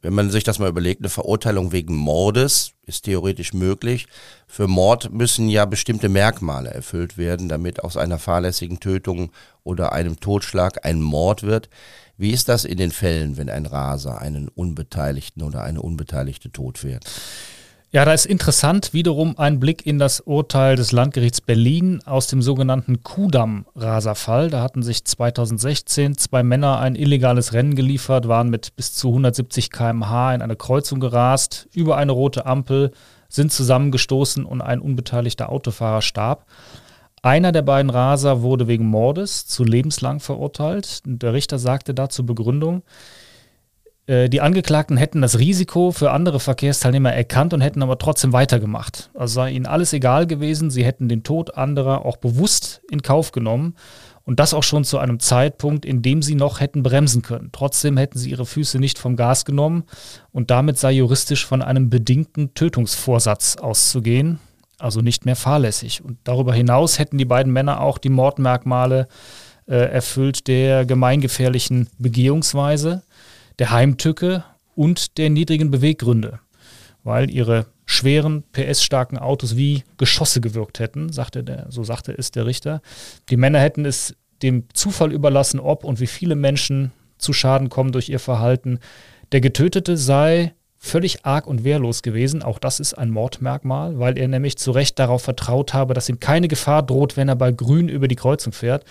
Wenn man sich das mal überlegt, eine Verurteilung wegen Mordes ist theoretisch möglich. Für Mord müssen ja bestimmte Merkmale erfüllt werden, damit aus einer fahrlässigen Tötung oder einem Totschlag ein Mord wird. Wie ist das in den Fällen, wenn ein Raser einen Unbeteiligten oder eine Unbeteiligte tot wird? Ja, da ist interessant wiederum ein Blick in das Urteil des Landgerichts Berlin aus dem sogenannten Kudamm-Raserfall. Da hatten sich 2016 zwei Männer ein illegales Rennen geliefert, waren mit bis zu 170 km/h in eine Kreuzung gerast, über eine rote Ampel, sind zusammengestoßen und ein unbeteiligter Autofahrer starb. Einer der beiden Raser wurde wegen Mordes zu lebenslang verurteilt. Der Richter sagte da zur Begründung, die Angeklagten hätten das Risiko für andere Verkehrsteilnehmer erkannt und hätten aber trotzdem weitergemacht. Also sei ihnen alles egal gewesen, sie hätten den Tod anderer auch bewusst in Kauf genommen und das auch schon zu einem Zeitpunkt, in dem sie noch hätten bremsen können. Trotzdem hätten sie ihre Füße nicht vom Gas genommen und damit sei juristisch von einem bedingten Tötungsvorsatz auszugehen also nicht mehr fahrlässig. Und darüber hinaus hätten die beiden Männer auch die Mordmerkmale äh, erfüllt der gemeingefährlichen Begehungsweise, der Heimtücke und der niedrigen Beweggründe, weil ihre schweren, PS-starken Autos wie Geschosse gewirkt hätten, sagte der, so sagte es der Richter. Die Männer hätten es dem Zufall überlassen, ob und wie viele Menschen zu Schaden kommen durch ihr Verhalten. Der Getötete sei völlig arg und wehrlos gewesen. Auch das ist ein Mordmerkmal, weil er nämlich zu Recht darauf vertraut habe, dass ihm keine Gefahr droht, wenn er bei Grün über die Kreuzung fährt.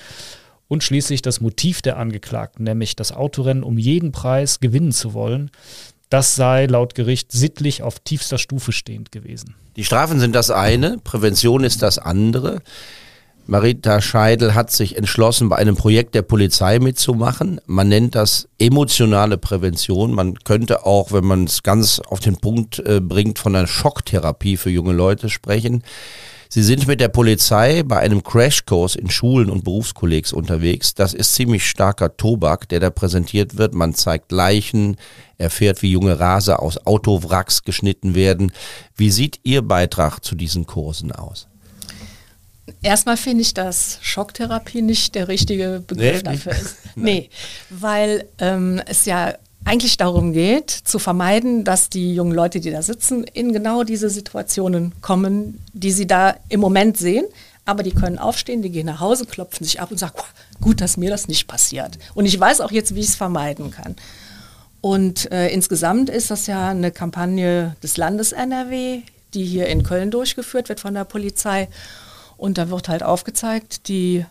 Und schließlich das Motiv der Angeklagten, nämlich das Autorennen um jeden Preis gewinnen zu wollen, das sei laut Gericht sittlich auf tiefster Stufe stehend gewesen. Die Strafen sind das eine, Prävention ist das andere. Marita Scheidel hat sich entschlossen, bei einem Projekt der Polizei mitzumachen. Man nennt das emotionale Prävention. Man könnte auch, wenn man es ganz auf den Punkt äh, bringt, von einer Schocktherapie für junge Leute sprechen. Sie sind mit der Polizei bei einem Crashkurs in Schulen und Berufskollegs unterwegs. Das ist ziemlich starker Tobak, der da präsentiert wird. Man zeigt Leichen, erfährt, wie junge Raser aus Autowracks geschnitten werden. Wie sieht Ihr Beitrag zu diesen Kursen aus? Erstmal finde ich, dass Schocktherapie nicht der richtige Begriff nee, dafür ist. nee, weil ähm, es ja eigentlich darum geht, zu vermeiden, dass die jungen Leute, die da sitzen, in genau diese Situationen kommen, die sie da im Moment sehen. Aber die können aufstehen, die gehen nach Hause, klopfen sich ab und sagen, gut, dass mir das nicht passiert. Und ich weiß auch jetzt, wie ich es vermeiden kann. Und äh, insgesamt ist das ja eine Kampagne des Landes NRW, die hier in Köln durchgeführt wird von der Polizei. Und da wird halt aufgezeigt, die,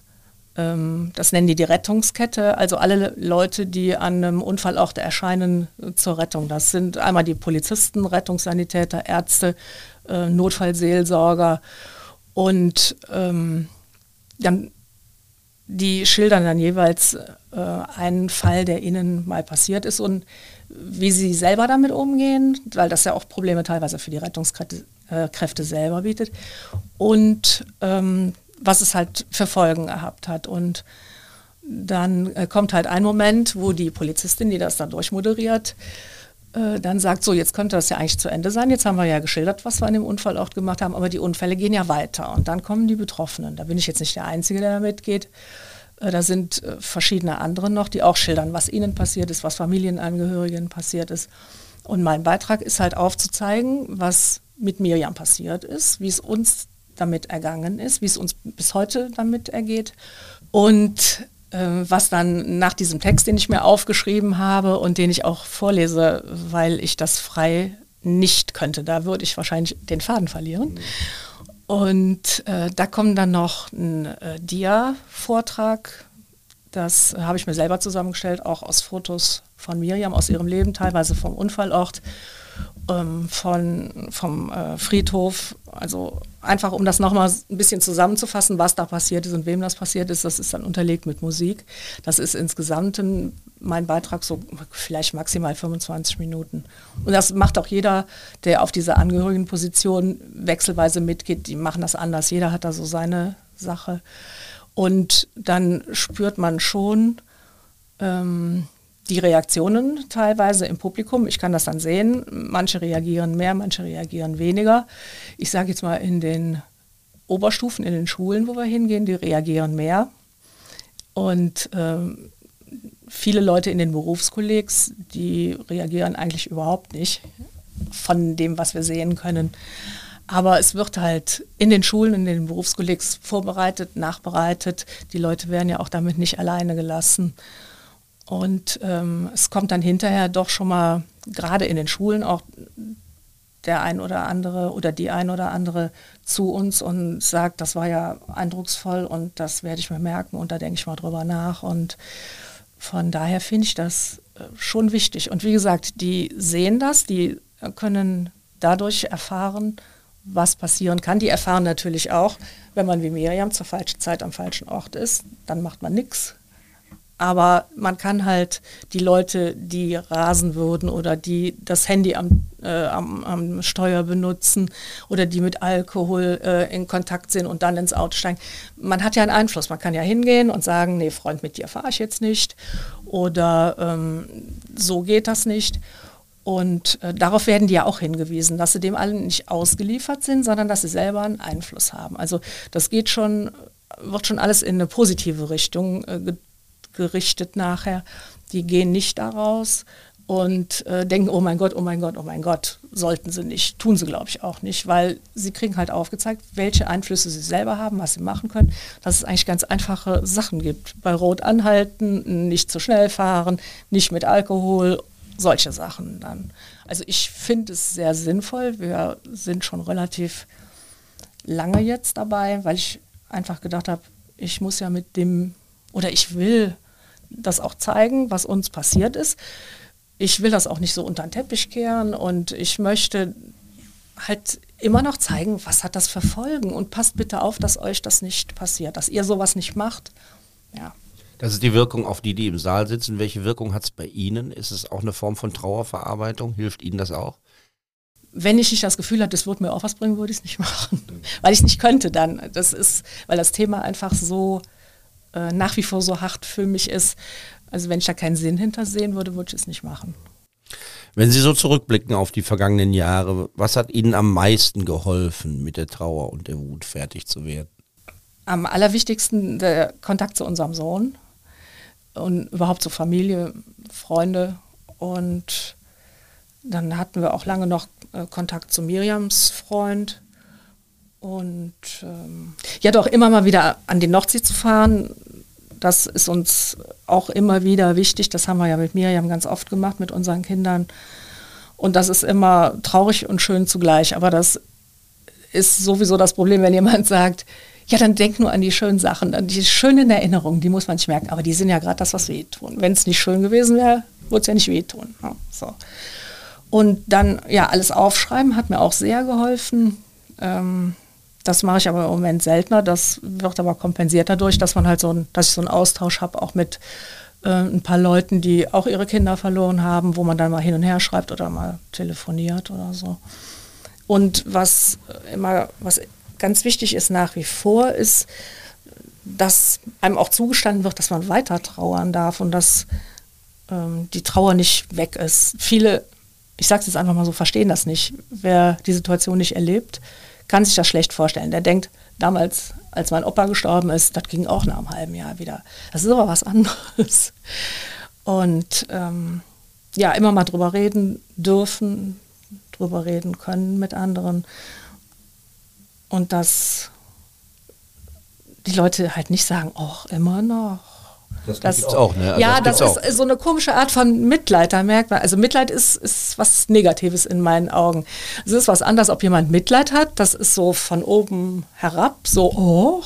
das nennen die die Rettungskette, also alle Leute, die an einem Unfallort erscheinen äh, zur Rettung. Das sind einmal die Polizisten, Rettungssanitäter, Ärzte, äh, Notfallseelsorger. Und ähm, dann die schildern dann jeweils äh, einen Fall, der ihnen mal passiert ist. Und wie sie selber damit umgehen, weil das ja auch Probleme teilweise für die Rettungskräfte äh, selber bietet. Und ähm, was es halt für Folgen gehabt hat. Und dann äh, kommt halt ein Moment, wo die Polizistin, die das dann durchmoderiert, äh, dann sagt, so, jetzt könnte das ja eigentlich zu Ende sein. Jetzt haben wir ja geschildert, was wir an dem Unfallort gemacht haben, aber die Unfälle gehen ja weiter. Und dann kommen die Betroffenen. Da bin ich jetzt nicht der Einzige, der da mitgeht. Äh, da sind äh, verschiedene andere noch, die auch schildern, was ihnen passiert ist, was Familienangehörigen passiert ist. Und mein Beitrag ist halt aufzuzeigen, was mit Miriam passiert ist, wie es uns damit ergangen ist, wie es uns bis heute damit ergeht. Und äh, was dann nach diesem Text, den ich mir aufgeschrieben habe und den ich auch vorlese, weil ich das frei nicht könnte, da würde ich wahrscheinlich den Faden verlieren. Und äh, da kommt dann noch ein äh, Dia-Vortrag, das habe ich mir selber zusammengestellt, auch aus Fotos von Miriam aus ihrem Leben, teilweise vom Unfallort ähm, von, vom äh, Friedhof Also einfach, um das nochmal ein bisschen zusammenzufassen, was da passiert ist und wem das passiert ist, das ist dann unterlegt mit Musik. Das ist insgesamt mein Beitrag so vielleicht maximal 25 Minuten. Und das macht auch jeder, der auf diese Angehörigenposition wechselweise mitgeht. Die machen das anders. Jeder hat da so seine Sache. Und dann spürt man schon, ähm, die Reaktionen teilweise im Publikum. Ich kann das dann sehen. Manche reagieren mehr, manche reagieren weniger. Ich sage jetzt mal in den Oberstufen, in den Schulen, wo wir hingehen, die reagieren mehr. Und ähm, viele Leute in den Berufskollegs, die reagieren eigentlich überhaupt nicht von dem, was wir sehen können. Aber es wird halt in den Schulen, in den Berufskollegs vorbereitet, nachbereitet. Die Leute werden ja auch damit nicht alleine gelassen. Und ähm, es kommt dann hinterher doch schon mal, gerade in den Schulen, auch der ein oder andere oder die ein oder andere zu uns und sagt, das war ja eindrucksvoll und das werde ich mir merken und da denke ich mal drüber nach. Und von daher finde ich das äh, schon wichtig. Und wie gesagt, die sehen das, die können dadurch erfahren, was passieren kann. Die erfahren natürlich auch, wenn man wie Miriam zur falschen Zeit am falschen Ort ist, dann macht man nichts aber man kann halt die Leute, die rasen würden oder die das Handy am, äh, am, am Steuer benutzen oder die mit Alkohol äh, in Kontakt sind und dann ins Auto steigen, man hat ja einen Einfluss. Man kann ja hingehen und sagen, nee, Freund, mit dir fahre ich jetzt nicht oder ähm, so geht das nicht. Und äh, darauf werden die ja auch hingewiesen, dass sie dem allen nicht ausgeliefert sind, sondern dass sie selber einen Einfluss haben. Also das geht schon, wird schon alles in eine positive Richtung äh, gerichtet nachher. Die gehen nicht daraus und äh, denken, oh mein Gott, oh mein Gott, oh mein Gott, sollten sie nicht. Tun sie, glaube ich, auch nicht, weil sie kriegen halt aufgezeigt, welche Einflüsse sie selber haben, was sie machen können, dass es eigentlich ganz einfache Sachen gibt. Bei Rot anhalten, nicht zu schnell fahren, nicht mit Alkohol, solche Sachen dann. Also ich finde es sehr sinnvoll. Wir sind schon relativ lange jetzt dabei, weil ich einfach gedacht habe, ich muss ja mit dem, oder ich will das auch zeigen, was uns passiert ist. Ich will das auch nicht so unter den Teppich kehren und ich möchte halt immer noch zeigen, was hat das für Folgen und passt bitte auf, dass euch das nicht passiert, dass ihr sowas nicht macht. Ja. Das ist die Wirkung auf die, die im Saal sitzen. Welche Wirkung hat es bei Ihnen? Ist es auch eine Form von Trauerverarbeitung? Hilft Ihnen das auch? Wenn ich nicht das Gefühl hatte, das würde mir auch was bringen, würde ich es nicht machen. Weil ich es nicht könnte dann. Das ist, weil das Thema einfach so äh, nach wie vor so hart für mich ist. Also wenn ich da keinen Sinn hintersehen würde, würde ich es nicht machen. Wenn Sie so zurückblicken auf die vergangenen Jahre, was hat Ihnen am meisten geholfen, mit der Trauer und der Wut fertig zu werden? Am allerwichtigsten der Kontakt zu unserem Sohn und überhaupt zu Familie, Freunde und dann hatten wir auch lange noch äh, Kontakt zu Miriams Freund und ähm, ja, doch immer mal wieder an die Nordsee zu fahren, das ist uns auch immer wieder wichtig. Das haben wir ja mit Miriam ganz oft gemacht, mit unseren Kindern. Und das ist immer traurig und schön zugleich. Aber das ist sowieso das Problem, wenn jemand sagt, ja, dann denk nur an die schönen Sachen, an die schönen Erinnerungen, die muss man nicht merken. Aber die sind ja gerade das, was wehtun. Wenn es nicht schön gewesen wäre, würde es ja nicht wehtun. Ja, so. Und dann, ja, alles aufschreiben hat mir auch sehr geholfen. Ähm, das mache ich aber im Moment seltener. Das wird aber kompensiert dadurch, dass man halt so ein, dass ich so einen Austausch habe, auch mit äh, ein paar Leuten, die auch ihre Kinder verloren haben, wo man dann mal hin und her schreibt oder mal telefoniert oder so. Und was immer, was ganz wichtig ist nach wie vor, ist, dass einem auch zugestanden wird, dass man weiter trauern darf und dass ähm, die Trauer nicht weg ist. Viele, ich sage es jetzt einfach mal so, verstehen das nicht. Wer die Situation nicht erlebt, kann sich das schlecht vorstellen. Der denkt, damals, als mein Opa gestorben ist, das ging auch nach einem halben Jahr wieder. Das ist aber was anderes. Und ähm, ja, immer mal drüber reden dürfen, drüber reden können mit anderen. Und dass die Leute halt nicht sagen, oh, immer noch das, das gibt's auch, ne? Also ja, das, das ist auch. so eine komische Art von Mitleid, da merkt man. Also Mitleid ist, ist was Negatives in meinen Augen. Es ist was anderes, ob jemand Mitleid hat, das ist so von oben herab, so, oh,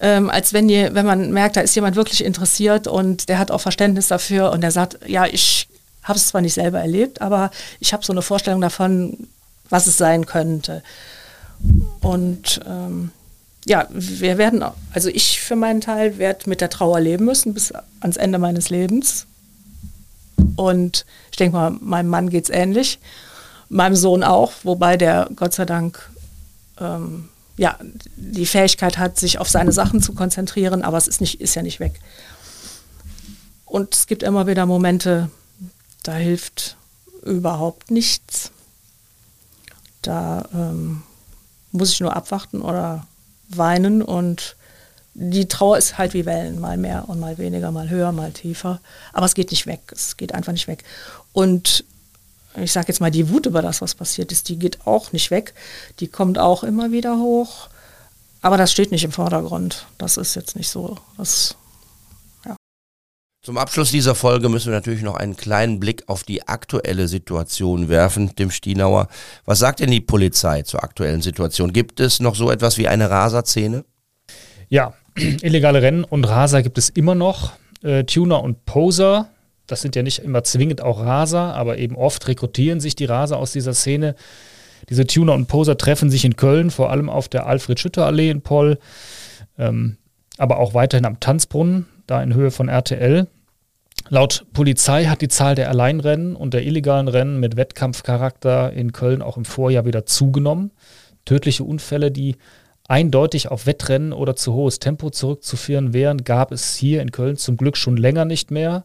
ähm, als wenn, die, wenn man merkt, da ist jemand wirklich interessiert und der hat auch Verständnis dafür und der sagt, ja, ich habe es zwar nicht selber erlebt, aber ich habe so eine Vorstellung davon, was es sein könnte. Und ähm, ja, wir werden, also ich für meinen Teil werde mit der Trauer leben müssen bis ans Ende meines Lebens. Und ich denke mal, meinem Mann geht es ähnlich, meinem Sohn auch, wobei der Gott sei Dank ähm, ja, die Fähigkeit hat, sich auf seine Sachen zu konzentrieren, aber es ist, nicht, ist ja nicht weg. Und es gibt immer wieder Momente, da hilft überhaupt nichts. Da ähm, muss ich nur abwarten oder weinen und die Trauer ist halt wie Wellen, mal mehr und mal weniger, mal höher, mal tiefer. Aber es geht nicht weg, es geht einfach nicht weg. Und ich sage jetzt mal, die Wut über das, was passiert ist, die geht auch nicht weg. Die kommt auch immer wieder hoch. Aber das steht nicht im Vordergrund. Das ist jetzt nicht so. Das. Zum Abschluss dieser Folge müssen wir natürlich noch einen kleinen Blick auf die aktuelle Situation werfen, dem Stienauer. Was sagt denn die Polizei zur aktuellen Situation? Gibt es noch so etwas wie eine Raserszene? Ja, illegale Rennen und Raser gibt es immer noch. Äh, Tuner und Poser das sind ja nicht immer zwingend auch Raser, aber eben oft rekrutieren sich die Raser aus dieser Szene. Diese Tuner und Poser treffen sich in Köln, vor allem auf der Alfred-Schütter-Allee in Poll, ähm, aber auch weiterhin am Tanzbrunnen, da in Höhe von RTL. Laut Polizei hat die Zahl der Alleinrennen und der illegalen Rennen mit Wettkampfcharakter in Köln auch im Vorjahr wieder zugenommen. Tödliche Unfälle, die eindeutig auf Wettrennen oder zu hohes Tempo zurückzuführen wären, gab es hier in Köln zum Glück schon länger nicht mehr.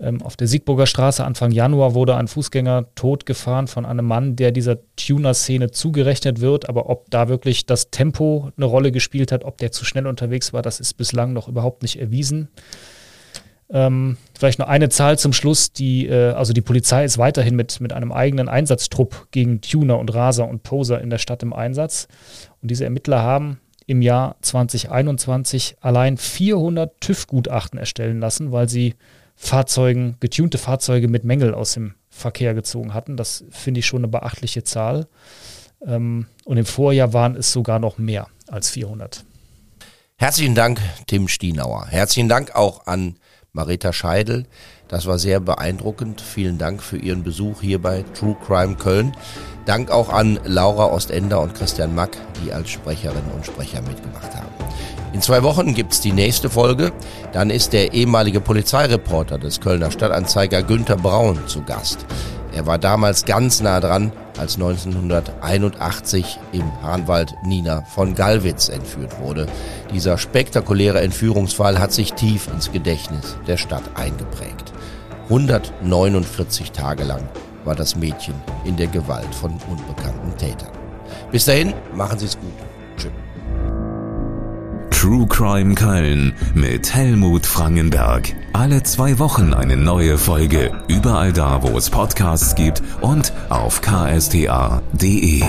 Ähm, auf der Siegburger Straße Anfang Januar wurde ein Fußgänger totgefahren von einem Mann, der dieser Tuner-Szene zugerechnet wird. Aber ob da wirklich das Tempo eine Rolle gespielt hat, ob der zu schnell unterwegs war, das ist bislang noch überhaupt nicht erwiesen. Ähm, vielleicht noch eine Zahl zum Schluss. Die, äh, also die Polizei ist weiterhin mit, mit einem eigenen Einsatztrupp gegen Tuner und Raser und Poser in der Stadt im Einsatz. Und diese Ermittler haben im Jahr 2021 allein 400 TÜV-Gutachten erstellen lassen, weil sie Fahrzeugen, getunte Fahrzeuge mit Mängel aus dem Verkehr gezogen hatten. Das finde ich schon eine beachtliche Zahl. Ähm, und im Vorjahr waren es sogar noch mehr als 400. Herzlichen Dank, Tim Stienauer. Herzlichen Dank auch an Marita Scheidel. Das war sehr beeindruckend. Vielen Dank für Ihren Besuch hier bei True Crime Köln. Dank auch an Laura Ostender und Christian Mack, die als Sprecherinnen und Sprecher mitgemacht haben. In zwei Wochen gibt's die nächste Folge. Dann ist der ehemalige Polizeireporter des Kölner Stadtanzeiger Günther Braun zu Gast. Er war damals ganz nah dran, als 1981 im Hahnwald Nina von Gallwitz entführt wurde. Dieser spektakuläre Entführungsfall hat sich tief ins Gedächtnis der Stadt eingeprägt. 149 Tage lang war das Mädchen in der Gewalt von unbekannten Tätern. Bis dahin, machen Sie es gut. True Crime Köln mit Helmut Frangenberg. Alle zwei Wochen eine neue Folge. Überall da, wo es Podcasts gibt und auf ksta.de.